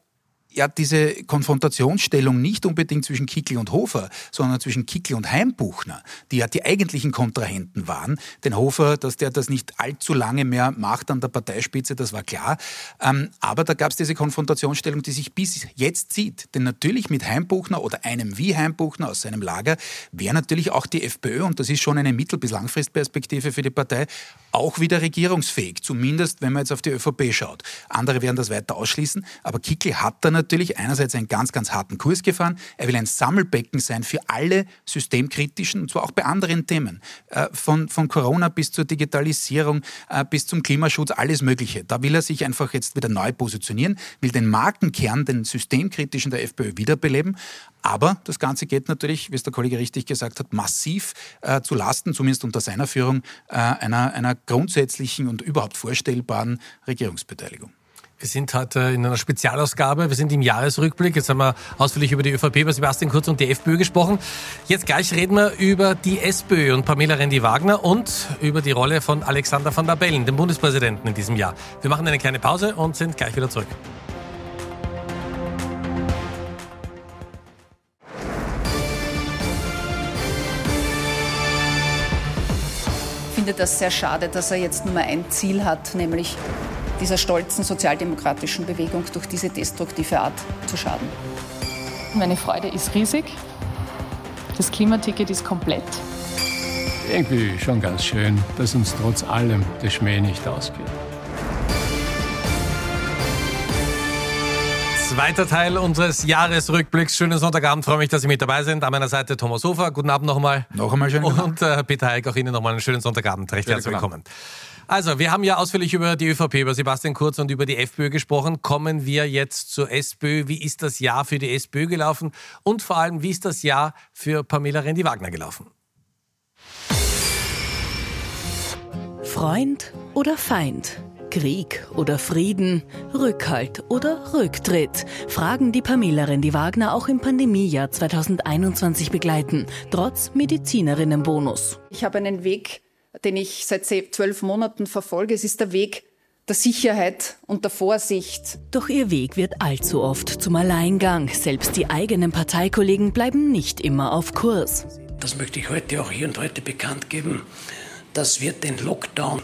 ja diese Konfrontationsstellung nicht unbedingt zwischen Kickl und Hofer, sondern zwischen Kickl und Heimbuchner, die ja die eigentlichen Kontrahenten waren. Denn Hofer, dass der das nicht allzu lange mehr macht an der Parteispitze, das war klar. Ähm, aber da gab es diese Konfrontationsstellung, die sich bis jetzt zieht. Denn natürlich mit Heimbuchner oder einem wie Heimbuchner aus seinem Lager wäre natürlich auch die FPÖ, und das ist schon eine Mittel- bis Langfristperspektive für die Partei, auch wieder regierungsfähig. Zumindest, wenn man jetzt auf die ÖVP schaut. Andere werden das weiter ausschließen. Aber Kickl hat da natürlich einerseits einen ganz, ganz harten Kurs gefahren. Er will ein Sammelbecken sein für alle systemkritischen, und zwar auch bei anderen Themen. Äh, Von, von Corona bis zur Digitalisierung, äh, bis zum Klimaschutz, alles Mögliche. Da will er sich einfach jetzt wieder neu positionieren, will den Markenkern, den systemkritischen der FPÖ wiederbeleben. Aber das Ganze geht natürlich, wie es der Kollege richtig gesagt hat, massiv äh, zu Lasten, zumindest unter seiner Führung, äh, einer, einer grundsätzlichen und überhaupt vorstellbaren Regierungsbeteiligung. Wir sind heute in einer Spezialausgabe. Wir sind im Jahresrückblick. Jetzt haben wir ausführlich über die ÖVP, über Sebastian Kurz und die FPÖ gesprochen. Jetzt gleich reden wir über die SPÖ und Pamela Rendi-Wagner und über die Rolle von Alexander van der Bellen, dem Bundespräsidenten in diesem Jahr. Wir machen eine kleine Pause und sind gleich wieder zurück. Ich finde das sehr schade, dass er jetzt nur ein Ziel hat, nämlich dieser stolzen sozialdemokratischen Bewegung durch diese destruktive Art zu schaden. Meine Freude ist riesig. Das Klimaticket ist komplett. Irgendwie schon ganz schön, dass uns trotz allem der Schmäh nicht ausgeht. Zweiter Teil unseres Jahresrückblicks. Schönen Sonntagabend, freue mich, dass Sie mit dabei sind. An meiner Seite Thomas Hofer. Guten Abend nochmal. Noch einmal schönen Und äh, Peter Heik, auch Ihnen nochmal einen schönen Sonntagabend. Recht herzlich guten willkommen. Also, wir haben ja ausführlich über die ÖVP, über Sebastian Kurz und über die FPÖ gesprochen. Kommen wir jetzt zur SPÖ. Wie ist das Jahr für die SPÖ gelaufen? Und vor allem, wie ist das Jahr für Pamela Rendi-Wagner gelaufen? Freund oder Feind? Krieg oder Frieden? Rückhalt oder Rücktritt? Fragen, die Pamela Rendi-Wagner auch im Pandemiejahr 2021 begleiten, trotz Medizinerinnenbonus. Ich habe einen Weg, den ich seit zwölf Monaten verfolge. Es ist der Weg der Sicherheit und der Vorsicht. Doch ihr Weg wird allzu oft zum Alleingang. Selbst die eigenen Parteikollegen bleiben nicht immer auf Kurs. Das möchte ich heute auch hier und heute bekannt geben, dass wir den Lockdown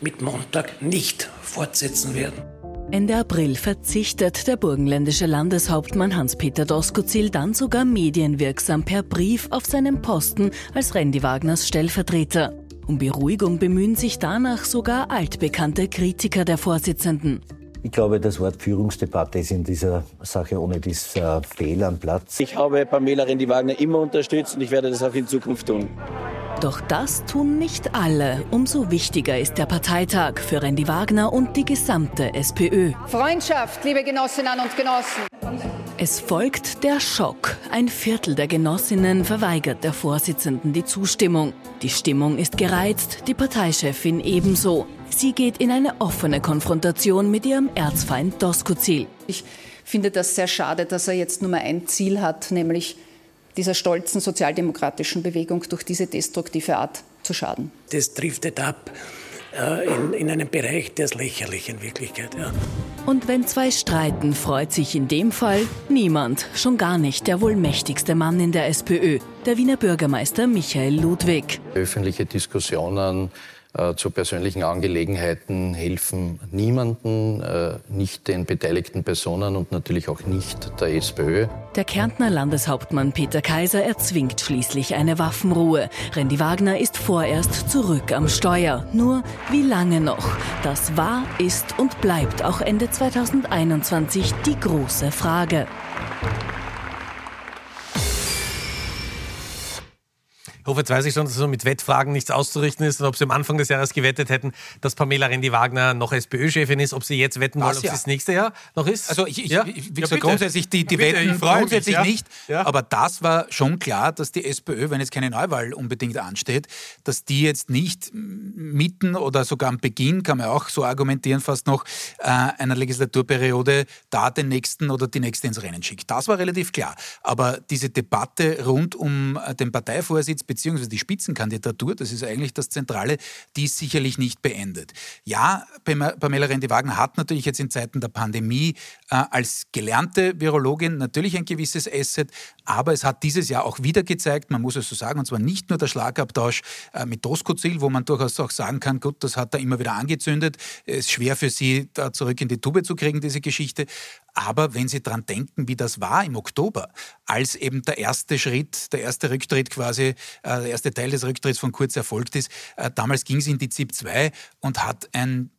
mit Montag nicht fortsetzen werden. Ende April verzichtet der burgenländische Landeshauptmann Hans-Peter Doskozil dann sogar medienwirksam per Brief auf seinen Posten als Randy Wagners Stellvertreter. Um Beruhigung bemühen sich danach sogar altbekannte Kritiker der Vorsitzenden. Ich glaube, das Wort Führungsdebatte ist in dieser Sache ohne dieser fehl am Platz. Ich habe Pamela Rendi-Wagner immer unterstützt und ich werde das auch in Zukunft tun. Doch das tun nicht alle. Umso wichtiger ist der Parteitag für Randy Wagner und die gesamte SPÖ. Freundschaft, liebe Genossinnen und Genossen. Es folgt der Schock. Ein Viertel der Genossinnen verweigert der Vorsitzenden die Zustimmung. Die Stimmung ist gereizt, die Parteichefin ebenso. Sie geht in eine offene Konfrontation mit ihrem Erzfeind Doskozil. Ich finde das sehr schade, dass er jetzt nur mal ein Ziel hat, nämlich dieser stolzen sozialdemokratischen Bewegung durch diese destruktive Art zu schaden. Das driftet ab in, in einem Bereich, der ist lächerlich in Wirklichkeit. Ja. Und wenn zwei streiten, freut sich in dem Fall niemand, schon gar nicht der wohl mächtigste Mann in der SPÖ, der Wiener Bürgermeister Michael Ludwig. Öffentliche Diskussionen äh, zu persönlichen Angelegenheiten helfen niemanden, äh, nicht den beteiligten Personen und natürlich auch nicht der SPÖ. Der Kärntner Landeshauptmann Peter Kaiser erzwingt schließlich eine Waffenruhe. Randy Wagner ist vorerst zurück am Steuer. Nur wie lange noch? Das war, ist und bleibt auch Ende 2021 die große Frage. Hof, jetzt weiß ich schon, dass so mit Wettfragen nichts auszurichten ist und ob Sie am Anfang des Jahres gewettet hätten, dass Pamela Rendi-Wagner noch SPÖ-Chefin ist, ob Sie jetzt wetten wollen, ob ja. sie das nächste Jahr noch ist? Also ich, ich, ja? ich wie Ja, gesagt, bitte. grundsätzlich die, die Ja, bitte, Wetten grundsätzlich mich, ja. nicht. Ja. Aber das war schon klar, dass die SPÖ, wenn jetzt keine Neuwahl unbedingt ansteht, dass die jetzt nicht mitten oder sogar am Beginn, kann man auch so argumentieren, fast noch äh, einer Legislaturperiode da den nächsten oder die nächste ins Rennen schickt. Das war relativ klar. Aber diese Debatte rund um äh, den Parteivorsitz bzw. die Spitzenkandidatur, das ist eigentlich das Zentrale, die ist sicherlich nicht beendet. Ja, Pam- Pamela Rendi-Wagner hat natürlich jetzt in Zeiten der Pandemie äh, als gelernte Virologin natürlich ein gewisses Asset, aber es hat dieses Jahr auch wieder gezeigt, man muss es so sagen, und zwar nicht nur der Schlagabtausch äh, mit Doskozil, wo man durchaus auch sagen kann, gut, das hat er immer wieder angezündet, es ist schwer für sie, da zurück in die Tube zu kriegen, diese Geschichte. Aber wenn Sie dran denken, wie das war im Oktober, als eben der erste Schritt, der erste Rücktritt quasi, äh, der erste Teil des Rücktritts von Kurz erfolgt ist, äh, damals ging sie in die ZIP 2 und hat ein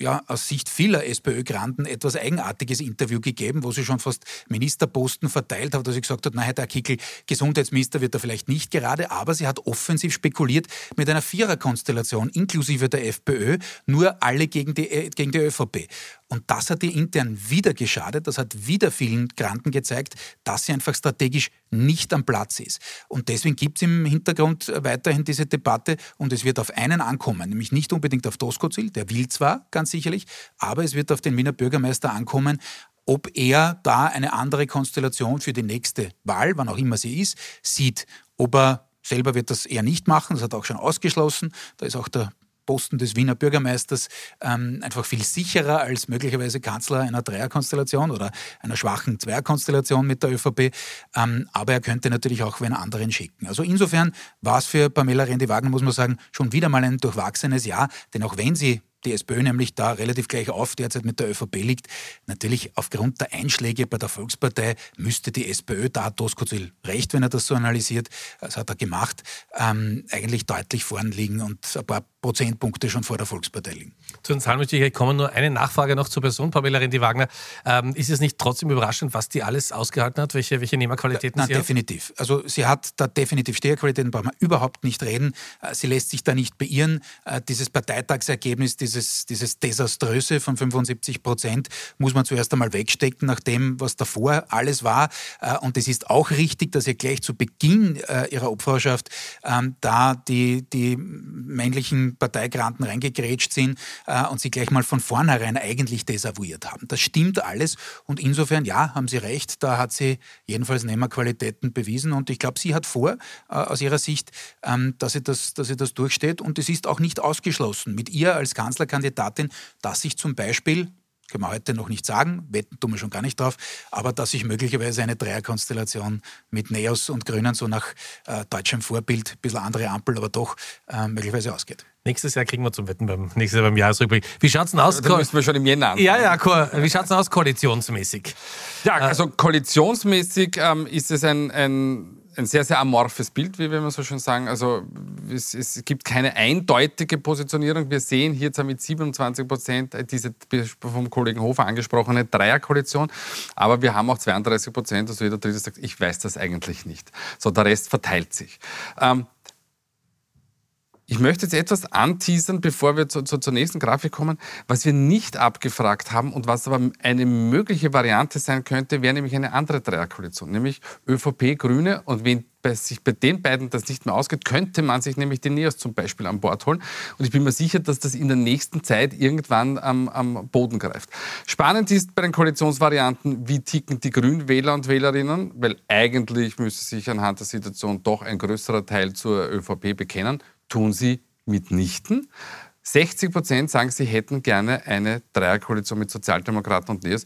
ja, aus Sicht vieler SPÖ-Granten etwas eigenartiges Interview gegeben, wo sie schon fast Ministerposten verteilt hat, dass sie gesagt hat, na, der Kickel, Gesundheitsminister wird er vielleicht nicht gerade, aber sie hat offensiv spekuliert mit einer Viererkonstellation inklusive der FPÖ, nur alle gegen die, äh, gegen die ÖVP. Und das hat ihr intern wieder geschadet, das hat wieder vielen Granten gezeigt, dass sie einfach strategisch nicht am Platz ist. Und deswegen gibt es im Hintergrund weiterhin diese Debatte und es wird auf einen ankommen, nämlich nicht unbedingt auf Doskozil, der will zwar ganz sicherlich, aber es wird auf den Wiener Bürgermeister ankommen, ob er da eine andere Konstellation für die nächste Wahl, wann auch immer sie ist, sieht. Ob er selber wird das eher nicht machen, das hat er auch schon ausgeschlossen. Da ist auch der Posten des Wiener Bürgermeisters ähm, einfach viel sicherer als möglicherweise Kanzler einer Dreierkonstellation oder einer schwachen Zweierkonstellation mit der ÖVP. Ähm, aber er könnte natürlich auch einen anderen schicken. Also insofern war es für Pamela Rendi-Wagner, muss man sagen, schon wieder mal ein durchwachsenes Jahr. Denn auch wenn sie die SPÖ nämlich da relativ gleich auf derzeit mit der ÖVP liegt. Natürlich aufgrund der Einschläge bei der Volkspartei müsste die SPÖ, da hat Doskozil recht, wenn er das so analysiert, das hat er gemacht, ähm, eigentlich deutlich vorn liegen und ein paar Prozentpunkte schon vor der Volkspartei liegen. Zu den Zahlen möchte ich kommen. Nur eine Nachfrage noch zur Person Pamela Rendi-Wagner. Ähm, ist es nicht trotzdem überraschend, was die alles ausgehalten hat? Welche, welche Nehmerqualitäten Nein, sie hat? definitiv. Also sie hat da definitiv Stehqualitäten, brauchen wir überhaupt nicht reden. Äh, Sie lässt sich da nicht beirren. Äh, Dieses Parteitagsergebnis, dieses, dieses Desaströse von 75 Prozent, muss man zuerst einmal wegstecken, nach dem, was davor alles war. Äh, Und es ist auch richtig, dass ihr gleich zu Beginn äh, ihrer Obfrauschaft ähm, da die, die männlichen Parteigranten reingegrätscht sind äh, und sie gleich mal von vornherein eigentlich desavouiert haben. Das stimmt alles und insofern, ja, haben Sie recht, da hat sie jedenfalls Nehmerqualitäten bewiesen und ich glaube, sie hat vor, aus ihrer Sicht, ähm, dass, sie das, dass sie das durchsteht und es ist auch nicht ausgeschlossen mit ihr als Kanzlerkandidatin, dass sich zum Beispiel können wir heute noch nicht sagen, wetten tun wir schon gar nicht drauf, aber dass sich möglicherweise eine Dreierkonstellation mit Neos und Grünen so nach äh, deutschem Vorbild, ein bisschen andere Ampel, aber doch äh, möglicherweise ausgeht. Nächstes Jahr kriegen wir zum Wetten beim nächstes Jahr beim Jahresrückblick. Wie schaut's denn aus? Da müssen wir schon im Jänner anfangen. Ja, ja, wie schaut's denn aus koalitionsmäßig? Ja, also koalitionsmäßig ähm, ist es ein, ein, ein sehr, sehr amorphes Bild, wie wir immer so schön sagen. Also es, es gibt keine eindeutige Positionierung. Wir sehen hier zwar mit 27 Prozent diese vom Kollegen Hofer angesprochene Dreierkoalition, aber wir haben auch 32 Prozent, also jeder Dritte sagt, ich weiß das eigentlich nicht. So, der Rest verteilt sich. Ähm, Ich möchte jetzt etwas anteasern, bevor wir zu, zu, zur nächsten Grafik kommen. Was wir nicht abgefragt haben und was aber eine mögliche Variante sein könnte, wäre nämlich eine andere Dreierkoalition, nämlich ÖVP, Grüne. Und wenn bei sich bei den beiden das nicht mehr ausgeht, könnte man sich nämlich den NEOS zum Beispiel an Bord holen. Und ich bin mir sicher, dass das in der nächsten Zeit irgendwann am, am Boden greift. Spannend ist bei den Koalitionsvarianten, wie ticken die Grünwähler und Wählerinnen, weil eigentlich müsste sich anhand der Situation doch ein größerer Teil zur ÖVP bekennen tun sie mitnichten. 60 Prozent sagen, sie hätten gerne eine Dreierkoalition mit Sozialdemokraten und NEOS.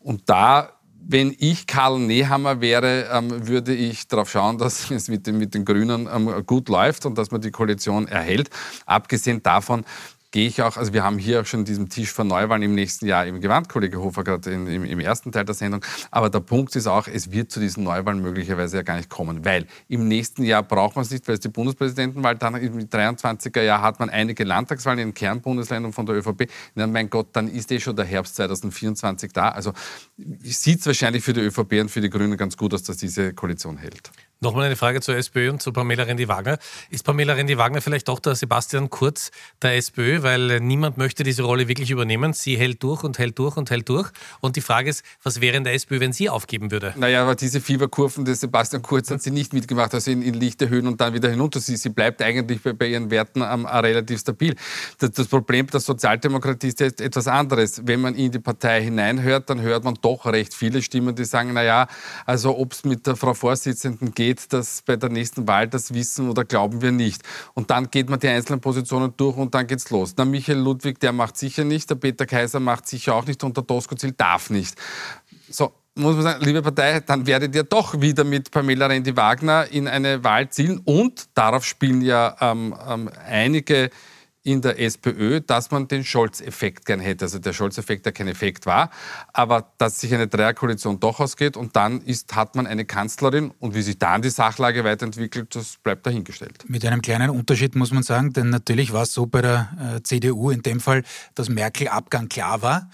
Und da wenn ich Karl Nehammer wäre, ähm, würde ich darauf schauen, dass [laughs] es mit den, mit den Grünen ähm, gut läuft und dass man die Koalition erhält. Abgesehen davon gehe ich auch, also wir haben hier auch schon diesen Tisch für Neuwahlen im nächsten Jahr im Gewand, Kollege Hofer gerade im, im, ersten Teil der Sendung. Aber der Punkt ist auch, es wird zu diesen Neuwahlen möglicherweise ja gar nicht kommen, weil im nächsten Jahr braucht man es nicht, weil es die Bundespräsidentenwahl, dann im 23er Jahr hat man einige Landtagswahlen in Kernbundesländern von der ÖVP. Na mein Gott, dann ist eh schon der Herbst 2024 da. Also sieht es wahrscheinlich für die ÖVP und für die Grünen ganz gut aus, dass diese Koalition hält. Nochmal eine Frage zur SPÖ und zu Pamela Rendi-Wagner. Ist Pamela Rendi-Wagner vielleicht doch der Sebastian Kurz der SPÖ, weil niemand möchte diese Rolle wirklich übernehmen? Sie hält durch und hält durch und hält durch. Und die Frage ist, was wäre in der SPÖ, wenn sie aufgeben würde? Naja, aber diese Fieberkurven des Sebastian Kurz hat sie nicht mitgemacht, also in, in lichte Höhen und dann wieder hinunter. Sie, sie bleibt eigentlich bei, bei ihren Werten ähm, relativ stabil. Das, das, Problem der Sozialdemokratie ist jetzt etwas anderes. Wenn man in die Partei hineinhört, dann hört man doch recht viele Stimmen, die sagen, naja, also ob es mit der Frau Vorsitzenden geht, geht das bei der nächsten Wahl, das wissen oder glauben wir nicht. Und dann geht man die einzelnen Positionen durch und dann geht's los. Der Michael Ludwig, der macht sicher nicht, der Peter Kaiser macht sicher auch nicht und der Doskozil darf nicht. So, muss man sagen, liebe Partei, dann werdet ihr doch wieder mit Pamela Rendi-Wagner in eine Wahl zielen. Und darauf spielen ja ähm, ähm, einige in der SPÖ, dass man den Scholz-Effekt gern hätte. Also der Scholz-Effekt, der kein Effekt war, aber dass sich eine Dreierkoalition doch ausgeht und dann ist, hat man eine Kanzlerin und wie sich dann die Sachlage weiterentwickelt, das bleibt dahingestellt. Mit einem kleinen Unterschied muss man sagen, denn natürlich war es so bei der äh, CDU in dem Fall, dass Merkel-Abgang klar war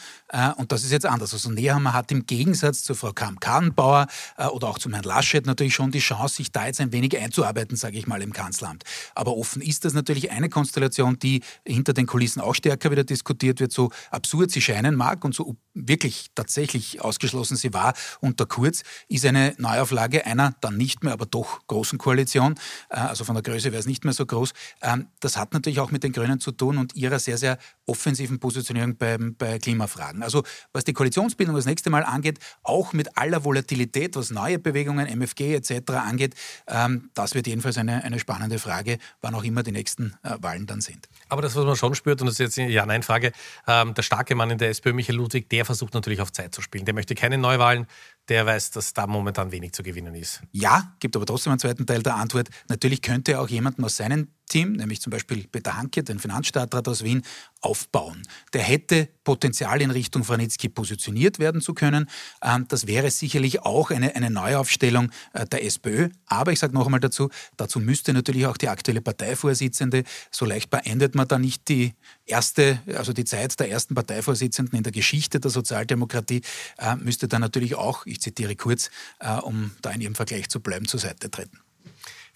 und das ist jetzt anders. Also Nehammer hat im Gegensatz zu Frau Kamm-Karrenbauer äh, oder auch zum Herrn Laschet natürlich schon die Chance, sich da jetzt ein wenig einzuarbeiten, sage ich mal, im Kanzleramt. Aber offen ist das natürlich eine Konstellation, die hinter den Kulissen auch stärker wieder diskutiert wird, so absurd sie scheinen mag und so wirklich tatsächlich ausgeschlossen sie war unter Kurz, ist eine Neuauflage einer dann nicht mehr, aber doch großen Koalition. Äh, also von der Größe wäre es nicht mehr so groß. Ähm, das hat natürlich auch mit den Grünen zu tun und ihrer sehr, sehr offensiven Positionierung bei, bei Klimafragen. Also was die Koalitionsbildung das nächste Mal angeht, auch mit aller Volatilität, was neue Bewegungen, MFG etc. angeht, ähm, das wird jedenfalls eine, eine spannende Frage, wann auch immer die nächsten äh, Wahlen dann sind. Aber das, was man schon spürt, und das ist jetzt eine Ja-Nein-Frage, ähm, der starke Mann in der SPÖ, Michael Ludwig, der versucht natürlich auf Zeit zu spielen. Der möchte keine Neuwahlen, der weiß, dass da momentan wenig zu gewinnen ist. Ja, gibt aber trotzdem einen zweiten Teil der Antwort. Natürlich könnte er auch jemanden aus seinem Team, nämlich zum Beispiel Peter Hanke, den Finanzstadtrat aus Wien, aufbauen. Der hätte Potenzial in Richtung Franitzky positioniert werden zu können. Ähm, das wäre sicherlich auch eine, eine Neuaufstellung äh, der SPÖ. Aber ich sage noch einmal dazu, dazu müsste natürlich auch die aktuelle Parteivorsitzende, so leicht beendet man da nicht die erste, also die Zeit der ersten Parteivorsitzenden in der Geschichte der Sozialdemokratie, äh, müsste dann natürlich auch, ich zitiere kurz, äh, um da in ihrem Vergleich zu bleiben, zur Seite treten.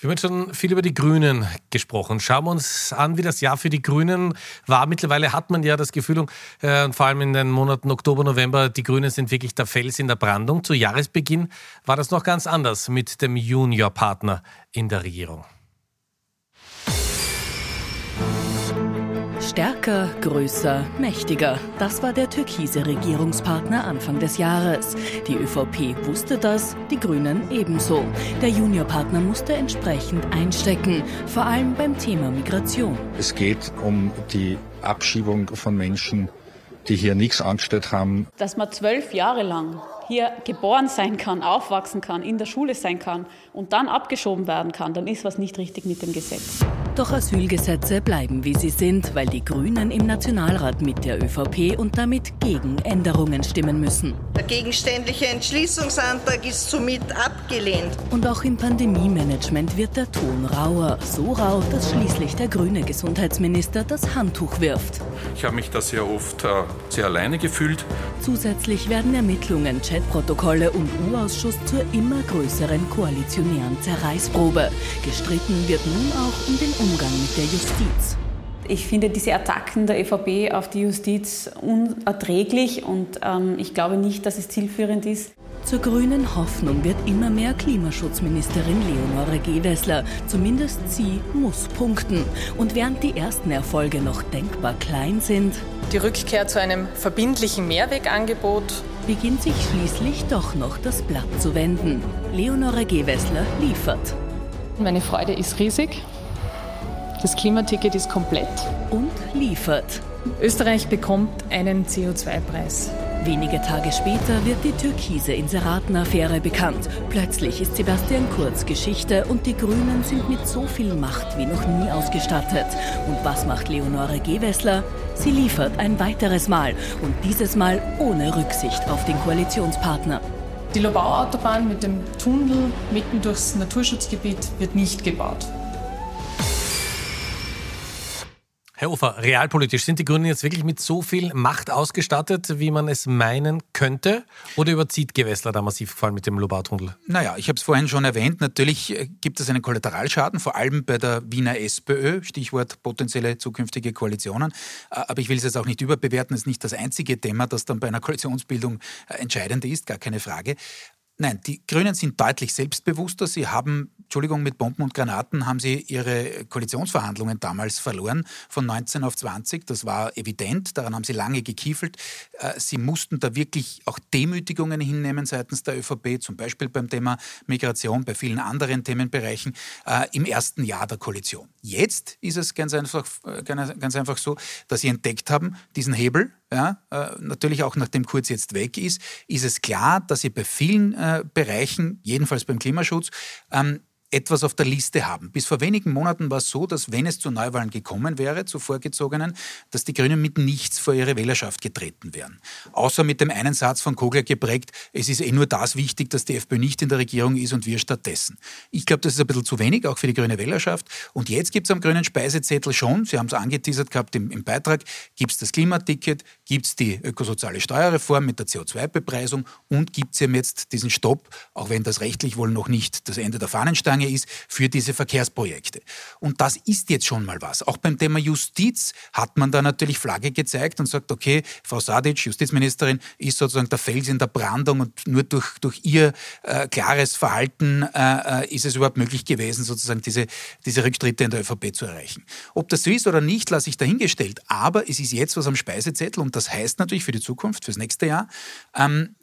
Wir haben jetzt schon viel über die Grünen gesprochen. Schauen wir uns an, wie das Jahr für die Grünen war. Mittlerweile hat man ja das Gefühl, äh, vor allem in den Monaten Oktober, November, die Grünen sind wirklich der Fels in der Brandung. Zu Jahresbeginn war das noch ganz anders mit dem Juniorpartner in der Regierung. Stärker, größer, mächtiger. Das war der türkise Regierungspartner Anfang des Jahres. Die ÖVP wusste das, die Grünen ebenso. Der Juniorpartner musste entsprechend einstecken, vor allem beim Thema Migration. Es geht um die Abschiebung von Menschen, die hier nichts angestellt haben. Dass man zwölf Jahre lang hier geboren sein kann, aufwachsen kann, in der Schule sein kann und dann abgeschoben werden kann, dann ist was nicht richtig mit dem Gesetz. Doch Asylgesetze bleiben wie sie sind, weil die Grünen im Nationalrat mit der ÖVP und damit gegen Änderungen stimmen müssen. Der gegenständliche Entschließungsantrag ist somit abgelehnt. Und auch im Pandemie-Management wird der Ton rauer. So rau, dass schließlich der grüne Gesundheitsminister das Handtuch wirft. Ich habe mich da sehr oft äh, sehr alleine gefühlt. Zusätzlich werden Ermittlungen, Chatprotokolle und U-Ausschuss zur immer größeren koalitionären Zerreißprobe. Gestritten wird nun auch um den Umgang mit der Justiz. Ich finde diese Attacken der ÖVP auf die Justiz unerträglich und ähm, ich glaube nicht, dass es zielführend ist. Zur grünen Hoffnung wird immer mehr Klimaschutzministerin Leonore Gewessler. Zumindest sie muss punkten. Und während die ersten Erfolge noch denkbar klein sind, die Rückkehr zu einem verbindlichen Mehrwegangebot beginnt sich schließlich doch noch das Blatt zu wenden. Leonore Gewessler liefert. Meine Freude ist riesig. Das Klimaticket ist komplett. Und liefert. Österreich bekommt einen CO2-Preis. Wenige Tage später wird die türkise Inseratenaffäre bekannt. Plötzlich ist Sebastian Kurz Geschichte und die Grünen sind mit so viel Macht wie noch nie ausgestattet. Und was macht Leonore Gewessler? Sie liefert ein weiteres Mal und dieses Mal ohne Rücksicht auf den Koalitionspartner. Die Lobau-Autobahn mit dem Tunnel mitten durchs Naturschutzgebiet wird nicht gebaut. Herr Ufer, realpolitisch sind die Grünen jetzt wirklich mit so viel Macht ausgestattet, wie man es meinen könnte? Oder überzieht Gewessler da massiv vor allem mit dem Lobautunnel? Naja, ich habe es vorhin schon erwähnt. Natürlich äh, gibt es einen Kollateralschaden, vor allem bei der Wiener SPÖ, Stichwort potenzielle zukünftige Koalitionen. Äh, aber ich will es jetzt auch nicht überbewerten. Es ist nicht das einzige Thema, das dann bei einer Koalitionsbildung äh, entscheidend ist, gar keine Frage. Nein, die Grünen sind deutlich selbstbewusster. Sie haben, Entschuldigung, mit Bomben und Granaten haben sie ihre Koalitionsverhandlungen damals verloren, von 19 auf 20. Das war evident, daran haben sie lange gekiefelt. Äh, sie mussten da wirklich auch Demütigungen hinnehmen seitens der ÖVP, zum Beispiel beim Thema Migration, bei vielen anderen Themenbereichen, äh, im ersten Jahr der Koalition. Jetzt ist es ganz einfach, äh, ganz einfach so, dass sie entdeckt haben, diesen Hebel, ja, äh, natürlich auch nachdem Kurz jetzt weg ist, ist es klar, dass sie bei vielen äh, Bereichen, jedenfalls beim Klimaschutz, ähm, etwas auf der Liste haben. Bis vor wenigen Monaten war es so, dass wenn es zu Neuwahlen gekommen wäre, zu vorgezogenen, dass die Grünen mit nichts vor ihre Wählerschaft getreten wären. Außer mit dem einen Satz von Kogler geprägt, es ist eh nur das wichtig, dass die FPÖ nicht in der Regierung ist und wir stattdessen. Ich glaube, das ist ein bisschen zu wenig, auch für die grüne Wählerschaft. Und jetzt gibt es am grünen Speisezettel schon, Sie haben es angeteasert gehabt im, im Beitrag, gibt es das Klimaticket, gibt es die ökosoziale Steuerreform mit der CO2-Bepreisung und gibt es eben jetzt diesen Stopp, auch wenn das rechtlich wohl noch nicht das Ende der Fahnenstange Fahnenstange ist für diese Verkehrsprojekte. Und das ist jetzt schon mal was. Auch beim Thema Justiz hat man da natürlich Flagge gezeigt und sagt, okay, Frau Sadic, Justizministerin, ist sozusagen der Fels in der Brandung und nur durch, durch ihr äh, klares Verhalten äh, äh ist es überhaupt möglich gewesen, sozusagen diese, diese Rücktritte in der ÖVP zu erreichen. Ob das so ist oder nicht, lasse ich dahingestellt. Aber es ist jetzt was am Speisezettel und das heißt natürlich für die Zukunft, fürs nächste Jahr, ähm,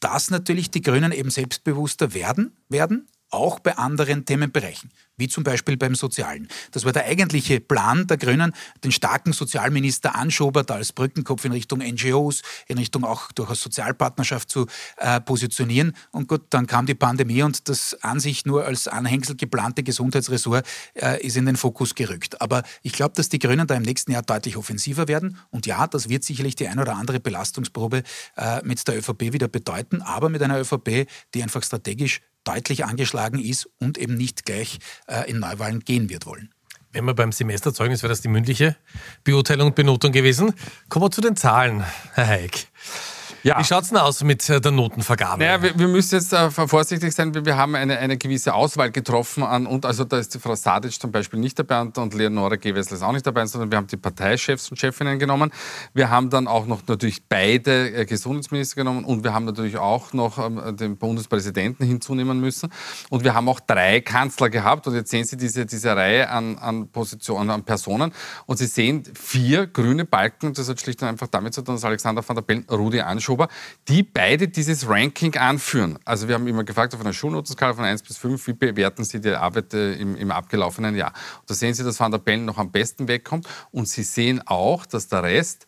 dass natürlich die Grünen eben selbstbewusster werden, werden auch bei anderen Themenbereichen wie zum Beispiel beim Sozialen. Das war der eigentliche Plan der Grünen, den starken Sozialminister Anschobert als Brückenkopf in Richtung NGOs, in Richtung auch durchaus Sozialpartnerschaft zu äh, positionieren. Und gut, dann kam die Pandemie und das an sich nur als Anhängsel geplante Gesundheitsressort äh, ist in den Fokus gerückt. Aber ich glaube, dass die Grünen da im nächsten Jahr deutlich offensiver werden. Und ja, das wird sicherlich die ein oder andere Belastungsprobe äh, mit der ÖVP wieder bedeuten, aber mit einer ÖVP, die einfach strategisch deutlich angeschlagen ist und eben nicht gleich äh, in Neuwahlen gehen wird wollen. Wenn wir beim Semesterzeugnis wäre das die mündliche Beurteilung und Benotung gewesen. Kommen wir zu den Zahlen, Herr Heik. Ja. Wie schaut es denn aus mit äh, der Notenvergabe? Naja, wir, wir müssen jetzt äh, vorsichtig sein. Wir, wir haben eine, eine gewisse Auswahl getroffen. An, und also da ist die Frau Sadic zum Beispiel nicht dabei und Leonore Gewessel ist auch nicht dabei, sondern wir haben die Parteichefs und Chefinnen genommen. Wir haben dann auch noch natürlich beide äh, Gesundheitsminister genommen und wir haben natürlich auch noch ähm, den Bundespräsidenten hinzunehmen müssen. Und wir haben auch drei Kanzler gehabt. Und jetzt sehen Sie diese, diese Reihe an, an Positionen, an Personen. Und Sie sehen vier grüne Balken. Das hat schlicht und einfach damit zu tun, dass Alexander van der Bellen, Rudi Anschow Oktober, die beide dieses Ranking anführen. Also wir haben immer gefragt auf einer Schulnotenskala von 1 bis 5, wie bewerten Sie die Arbeit äh, im, im, abgelaufenen Jahr? Und da sehen Sie, dass Van der Bellen noch am besten wegkommt und Sie sehen auch, dass der Rest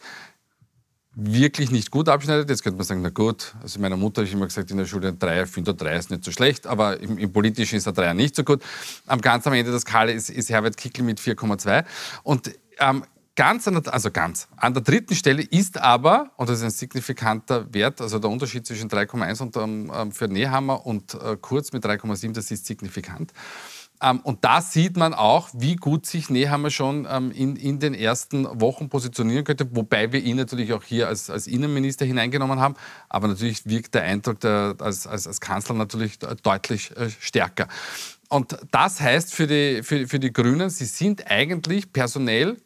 wirklich nicht gut abschneidet. Jetzt könnte man sagen, na gut, also meiner Mutter habe ich immer gesagt in der Schule, ein Dreier, finde der Dreier ist nicht so schlecht, aber im, im Politischen ist der Dreier nicht so gut. Am ganz am Ende der Skala ist, ist Herbert Kickl mit 4,2 und ähm, Ganz an der, also ganz. An der dritten Stelle ist aber, und das ist ein signifikanter Wert, also der Unterschied zwischen 3,1 und ähm, für Nehammer und äh, Kurz mit 3,7, das ist signifikant. Ähm, und da sieht man auch, wie gut sich Nehammer schon ähm, in, in den ersten Wochen positionieren könnte, wobei wir ihn natürlich auch hier als, als Innenminister hineingenommen haben. Aber natürlich wirkt der Eindruck der, als, als, als Kanzler natürlich deutlich äh, stärker. Und das heißt für die, für, für die Grünen, sie sind eigentlich personell,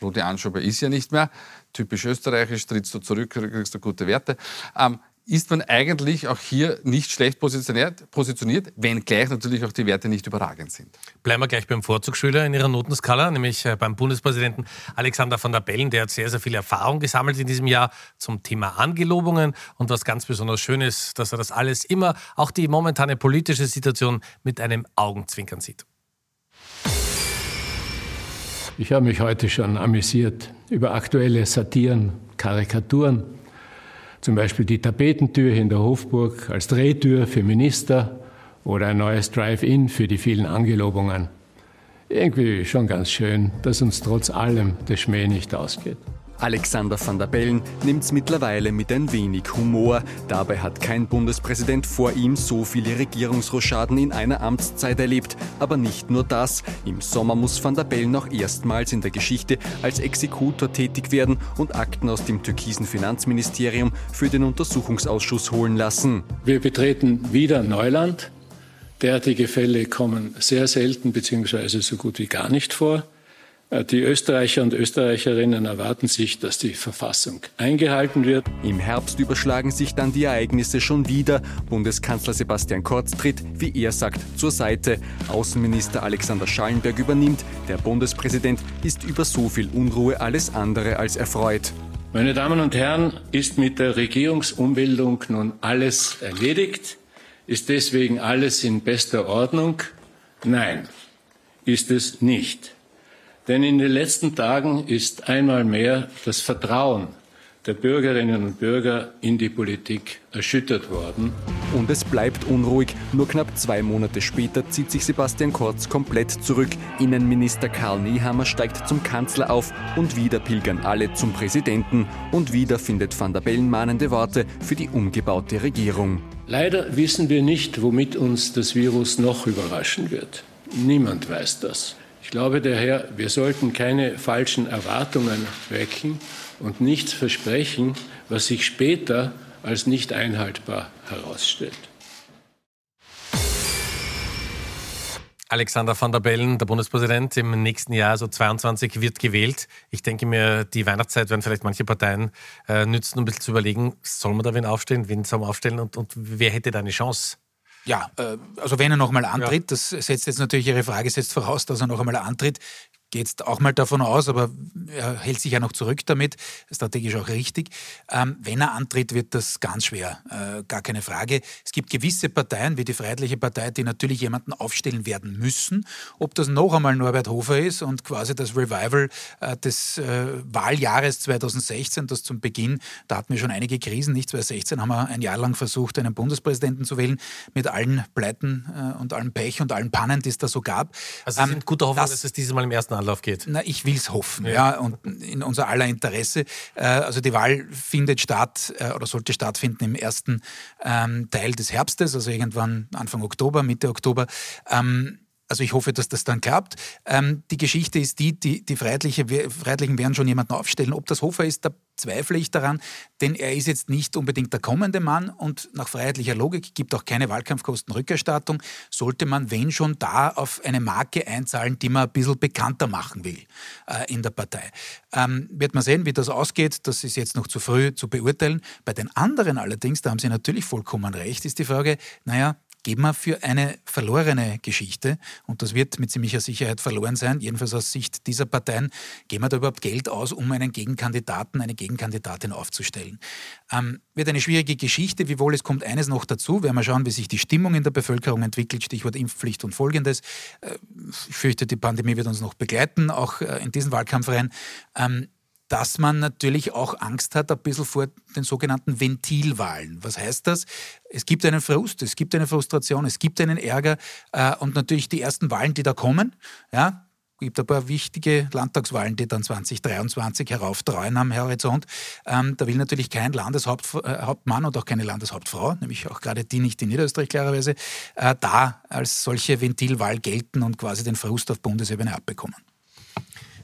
Rudi Anschober ist ja nicht mehr, typisch österreichisch, trittst du zurück, kriegst du gute Werte. Ähm, ist man eigentlich auch hier nicht schlecht positioniert, positioniert, wenngleich natürlich auch die Werte nicht überragend sind. Bleiben wir gleich beim Vorzugsschüler in Ihrer Notenskala, nämlich äh, beim Bundespräsidenten Alexander van der Bellen. Der hat sehr, sehr viel Erfahrung gesammelt in diesem Jahr zum Thema Angelobungen. Und was ganz besonders schön ist, dass er das alles immer, auch die momentane politische Situation, mit einem Augenzwinkern sieht. Ich habe mich heute schon amüsiert über aktuelle Satiren, Karikaturen zum Beispiel die Tapetentür in der Hofburg als Drehtür für Minister oder ein neues Drive-In für die vielen Angelobungen. Irgendwie schon ganz schön, dass uns trotz allem der Schmäh nicht ausgeht. Alexander van der Bellen nimmt es mittlerweile mit ein wenig Humor. Dabei hat kein Bundespräsident vor ihm so viele Regierungsrochaden in einer Amtszeit erlebt. Aber nicht nur das. Im Sommer muss van der Bellen auch erstmals in der Geschichte als Exekutor tätig werden und Akten aus dem türkisen Finanzministerium für den Untersuchungsausschuss holen lassen. Wir betreten wieder Neuland. Derartige Fälle kommen sehr selten bzw. so gut wie gar nicht vor. Äh, die Österreicher und Österreicherinnen erwarten sich, dass die Verfassung eingehalten wird. Im Herbst überschlagen sich dann die Ereignisse schon wieder. Bundeskanzler Sebastian Kurz tritt, wie er sagt, zur Seite. Außenminister Alexander Schallenberg übernimmt. Der Bundespräsident ist über so viel Unruhe alles andere als erfreut. Meine Damen und Herren, ist mit der Regierungsumbildung nun alles erledigt? Ist deswegen alles in bester Ordnung? Nein, ist es nicht. Denn in den letzten Tagen ist einmal mehr das Vertrauen der Bürgerinnen und Bürger in die Politik erschüttert worden. Und es bleibt unruhig. Nur knapp zwei Monate später zieht sich Sebastian Kurz komplett zurück. Innenminister Karl Nehammer steigt zum Kanzler auf und wieder pilgern alle zum Präsidenten. Und wieder findet Van der Bellen mahnende Worte für die umgebaute Regierung. Leider wissen wir nicht, womit uns das Virus noch überraschen wird. Niemand weiß das. Ich glaube daher, wir sollten keine falschen Erwartungen wecken und nichts versprechen, was sich später als nicht einhaltbar herausstellt. Alexander van der Bellen, der Bundespräsident, im nächsten Jahr, also 22, wird gewählt. Ich denke mir, die Weihnachtszeit werden vielleicht manche Parteien äh, nützen, um ein bisschen zu überlegen, soll man da wen aufstellen, wen soll man aufstellen und, und wer hätte da eine Chance? Ja, äh, also wenn er noch mal antritt, ja. das setzt jetzt natürlich Ihre Frage setzt voraus, dass er noch einmal antritt geht auch mal davon aus, aber er hält sich ja noch zurück damit, strategisch auch richtig. Ähm, wenn er antritt, wird das ganz schwer, äh, gar keine Frage. Es gibt gewisse Parteien, wie die Freiheitliche Partei, die natürlich jemanden aufstellen werden müssen. Ob das noch einmal Norbert Hofer ist und quasi das Revival äh, des äh, Wahljahres 2016, das zum Beginn, da hatten wir schon einige Krisen, nicht 2016 haben wir ein Jahr lang versucht, einen Bundespräsidenten zu wählen, mit allen Pleiten äh, und allem Pech und allen Pannen, die es da so gab. Also ähm, sind guter Hoffnung, dass, dass es dieses Mal im ersten Anlauf geht? Na, ich will es hoffen, ja. ja. und in unser aller Interesse. Äh, also die Wahl findet statt äh, oder sollte stattfinden im ersten ähm, Teil des Herbstes, also irgendwann Anfang Oktober, Mitte Oktober. Also ich hoffe, dass das dann klappt. Ähm, die Geschichte ist die, die, die Freiheitliche, Freiheitlichen werden schon jemanden aufstellen. Ob das Hofer ist, da zweifle ich daran, denn er ist jetzt nicht unbedingt der kommende Mann und nach freiheitlicher Logik gibt auch keine Wahlkampfkostenrückerstattung. Sollte man, wenn schon, da auf eine Marke einzahlen, die man ein bisschen bekannter machen will äh, in der Partei. Ähm, wird man sehen, wie das ausgeht. Das ist jetzt noch zu früh zu beurteilen. Bei den anderen allerdings, da haben Sie natürlich vollkommen recht, ist die Frage, naja, geben wir für eine verlorene Geschichte, und das wird mit ziemlicher Sicherheit verloren sein, jedenfalls aus Sicht dieser Parteien, geben wir da überhaupt Geld aus, um einen Gegenkandidaten, eine Gegenkandidatin aufzustellen. Ähm, wird eine schwierige Geschichte, wiewohl es kommt eines noch dazu, werden wir schauen, wie sich die Stimmung in der Bevölkerung entwickelt, Stichwort Impfpflicht und folgendes. Äh, ich fürchte, die Pandemie wird uns noch begleiten, auch äh, in diesen Wahlkampf rein. Ähm, dass man natürlich auch Angst hat, ein bisschen vor den sogenannten Ventilwahlen. Was heißt das? Es gibt einen Frust, es gibt eine Frustration, es gibt einen Ärger äh, und natürlich die ersten Wahlen, die da kommen, ja, gibt ein paar wichtige Landtagswahlen, die dann 2023 herauftreuen am Horizont. Ähm, da will natürlich kein Landeshauptmann und auch keine Landeshauptfrau, nämlich auch gerade die nicht in Niederösterreich klarerweise, äh, da als solche Ventilwahl gelten und quasi den Frust auf Bundesebene abbekommen.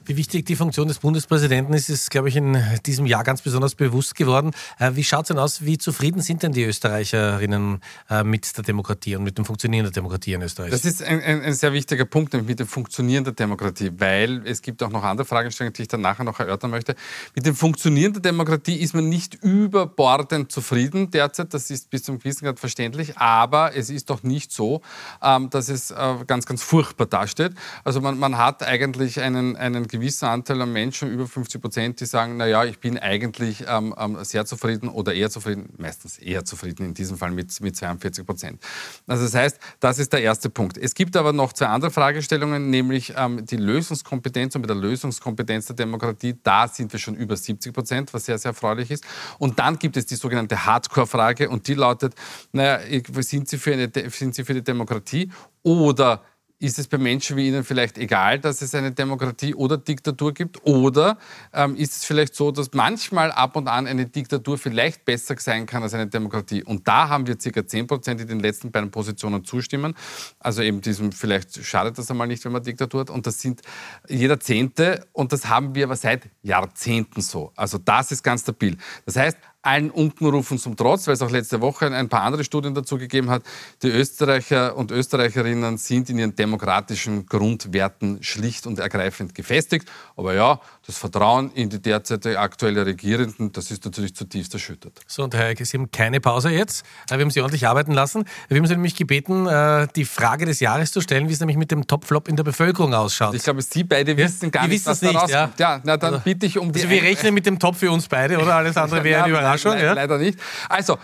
Wie wichtig die Funktion des Bundespräsidenten ist, ist, glaube ich, in diesem Jahr ganz besonders bewusst geworden. Äh, wie schaut es denn aus? Wie zufrieden sind denn die Österreicherinnen äh, mit der Demokratie und mit dem Funktionieren der Demokratie in Österreich? Das ist ein, ein, ein sehr wichtiger Punkt, nämlich mit dem Funktionieren der Demokratie, weil es gibt auch noch andere Fragestellungen, die ich dann nachher noch erörtern möchte. Mit dem Funktionieren der Demokratie ist man nicht überbordend zufrieden derzeit. Das ist bis zum gewissen Grad verständlich, aber es ist doch nicht so, ähm, dass es äh, ganz, ganz furchtbar dasteht. Also man, man hat eigentlich einen, einen gewisser Anteil an Menschen, über 50 Prozent, die sagen, naja, ich bin eigentlich ähm, ähm, sehr zufrieden oder eher zufrieden, meistens eher zufrieden, in diesem Fall mit, mit 42 Prozent. Also das heißt, das ist der erste Punkt. Es gibt aber noch zwei andere Fragestellungen, nämlich ähm, die Lösungskompetenz und mit der Lösungskompetenz der Demokratie, da sind wir schon über 70 Prozent, was sehr, sehr erfreulich ist. Und dann gibt es die sogenannte Hardcore-Frage und die lautet, naja, sind Sie für, eine, sind Sie für die Demokratie oder ist es bei Menschen wie Ihnen vielleicht egal, dass es eine Demokratie oder Diktatur gibt? Oder ähm, ist es vielleicht so, dass manchmal ab und an eine Diktatur vielleicht besser sein kann als eine Demokratie? Und da haben wir ca. 10 Prozent, die den letzten beiden Positionen zustimmen. Also eben diesem, vielleicht schadet das einmal nicht, wenn man Diktatur hat. Und das sind jeder Zehnte. Und das haben wir aber seit Jahrzehnten so. Also das ist ganz stabil. Das heißt, allen Unkenrufen zum Trotz, weil es auch letzte Woche ein paar andere Studien dazu gegeben hat, die Österreicher und Österreicherinnen sind in ihren demokratischen Grundwerten schlicht und ergreifend gefestigt. Aber ja, das Vertrauen in die derzeitige aktuelle Regierenden, das ist natürlich zutiefst erschüttert. So, und Herr Eike, Sie haben keine Pause jetzt. Wir haben Sie ordentlich arbeiten lassen. Wir haben Sie nämlich gebeten, äh, die Frage des Jahres zu stellen, wie es nämlich mit dem Topflop in der Bevölkerung ausschaut. Ich glaube, Sie beide wissen gar nicht, was da rauskommt. Ja. ja, na dann also, bitte ich um die... Also wir rechnen mit dem Top für uns beide, oder? Alles andere [laughs] wäre eine Überraschung. Le ja? Leider nicht. Also,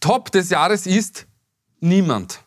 Top des Jahres ist niemand.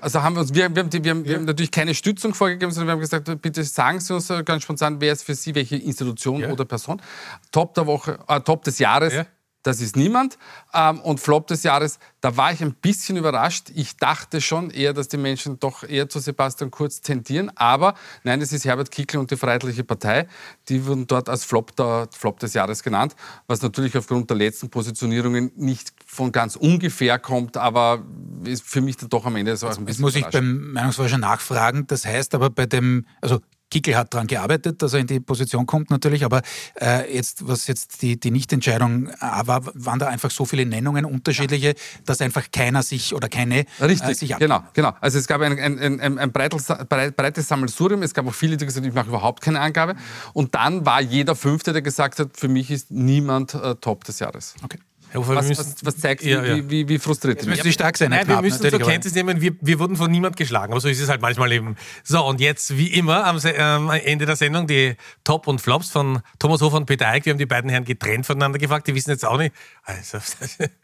Also haben wir uns, wir, wir, haben, wir, haben, wir haben natürlich keine Stützung vorgegeben, sondern wir haben gesagt, bitte sagen Sie uns ganz spontan, wer ist für Sie welche Institution ja. oder Person. Top der Woche, äh, Top des Jahres. Ja das ist niemand. Ähm, und Flop des Jahres, da war ich ein bisschen überrascht. Ich dachte schon eher, dass die Menschen doch eher zu Sebastian Kurz tendieren. Aber nein, es ist Herbert Kickl und die Freiheitliche Partei. Die wurden dort als Flop, der, Flop des Jahres genannt, was natürlich aufgrund der letzten Positionierungen nicht von ganz ungefähr kommt, aber ist für mich dann doch am Ende so ein bisschen. Das muss ich beim Meinungsforscher nachfragen. Das heißt aber bei dem, also Kickel hat daran gearbeitet, dass er in die Position kommt natürlich, aber äh, jetzt, was jetzt die, die Nichtentscheidung äh, war, waren da einfach so viele Nennungen unterschiedliche, dass einfach keiner sich oder keine äh, Richtig, äh, sich genau, genau. Also es gab ein, ein, ein, ein breites, breites Sammelsurium, es gab auch viele, die gesagt haben, ich mache überhaupt keine Angabe. Und dann war jeder Fünfte, der gesagt hat, für mich ist niemand äh, Top des Jahres. Okay. Hofer, was, was, was, zeigt, ja, ja. Wie, wie, wie, frustriert müssen Sie stark sein, Nein, wir müssen zur Kenntnis nehmen, wir, wir, wurden von niemand geschlagen, aber so ist es halt manchmal eben. So, und jetzt, wie immer, am ähm, Ende der Sendung die Top und Flops von Thomas Hofer und Peter Eick. Wir haben die beiden Herren getrennt voneinander gefragt, die wissen jetzt auch nicht. Also,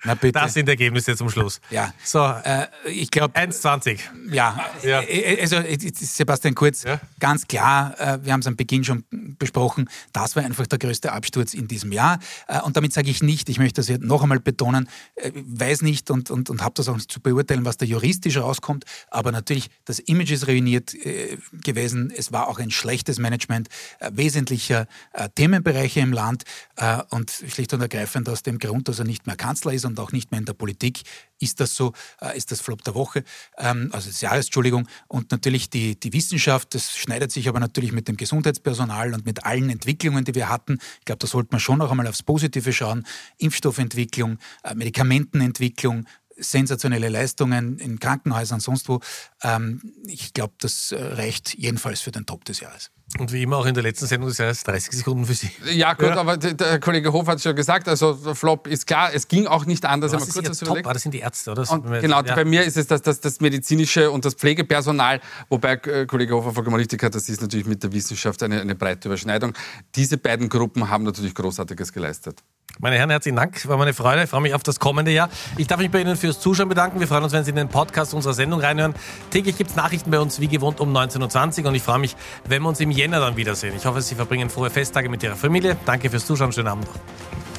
Na bitte. Das sind Ergebnisse zum Schluss. Ja. So, äh, ich glaube... 1,20. Ja. ja, äh, also Sebastian Kurz, ja? ganz klar, äh, wir haben es am Beginn schon besprochen, das war einfach der größte Absturz in diesem Jahr. Äh, und damit sage ich nicht, ich möchte das jetzt noch einmal betonen, äh, weiß nicht und, und, und habe das auch nicht zu beurteilen, was da juristisch rauskommt, aber natürlich, das Image ist ruiniert äh, gewesen. Es war auch ein schlechtes Management äh, wesentlicher äh, Themenbereiche im Land äh, und schlicht und ergreifend aus dem Grund, dass er nicht mehr Kanzler ist und auch nicht mehr in der Politik, ist das so, äh, ist das Flop der Woche, ähm, also des Jahres, Entschuldigung. Und natürlich die, die Wissenschaft, das schneidet sich aber natürlich mit dem Gesundheitspersonal und mit allen Entwicklungen, die wir hatten. Ich glaube, da sollte man schon noch einmal aufs Positive schauen. Impfstoffentwicklung, äh, Medikamentenentwicklung, sensationelle Leistungen in Krankenhäusern, sonst wo. Ähm, ich glaube, das äh, reicht jedenfalls für den Top des Jahres. Und wie immer auch in der letzten Sendung des Jahres 30 Sekunden für Sie. Ja, gut, ja. aber der Kollege Hof hat es schon gesagt, also der Flop ist klar, es ging auch nicht anders. Was ist kurz Top? das sind die Ärzte, oder? Und genau, ja. bei mir ist es das, das, das medizinische und das Pflegepersonal, wobei äh, Kollege Hofer vollkommen richtig hat, das ist natürlich mit der Wissenschaft eine, eine breite Überschneidung. Diese beiden Gruppen haben natürlich Großartiges geleistet. Meine Herren, herzlichen Dank. War meine Freude. Ich freue mich auf das kommende Jahr. Ich darf mich bei Ihnen fürs Zuschauen bedanken. Wir freuen uns, wenn Sie in den Podcast unserer Sendung reinhören. Täglich gibt es Nachrichten bei uns, wie gewohnt, um 19.20 Uhr. Und ich freue mich, wenn wir uns im Jänner dann wiedersehen. Ich hoffe, Sie verbringen frohe Festtage mit Ihrer Familie. Danke fürs Zuschauen. Schönen Abend noch.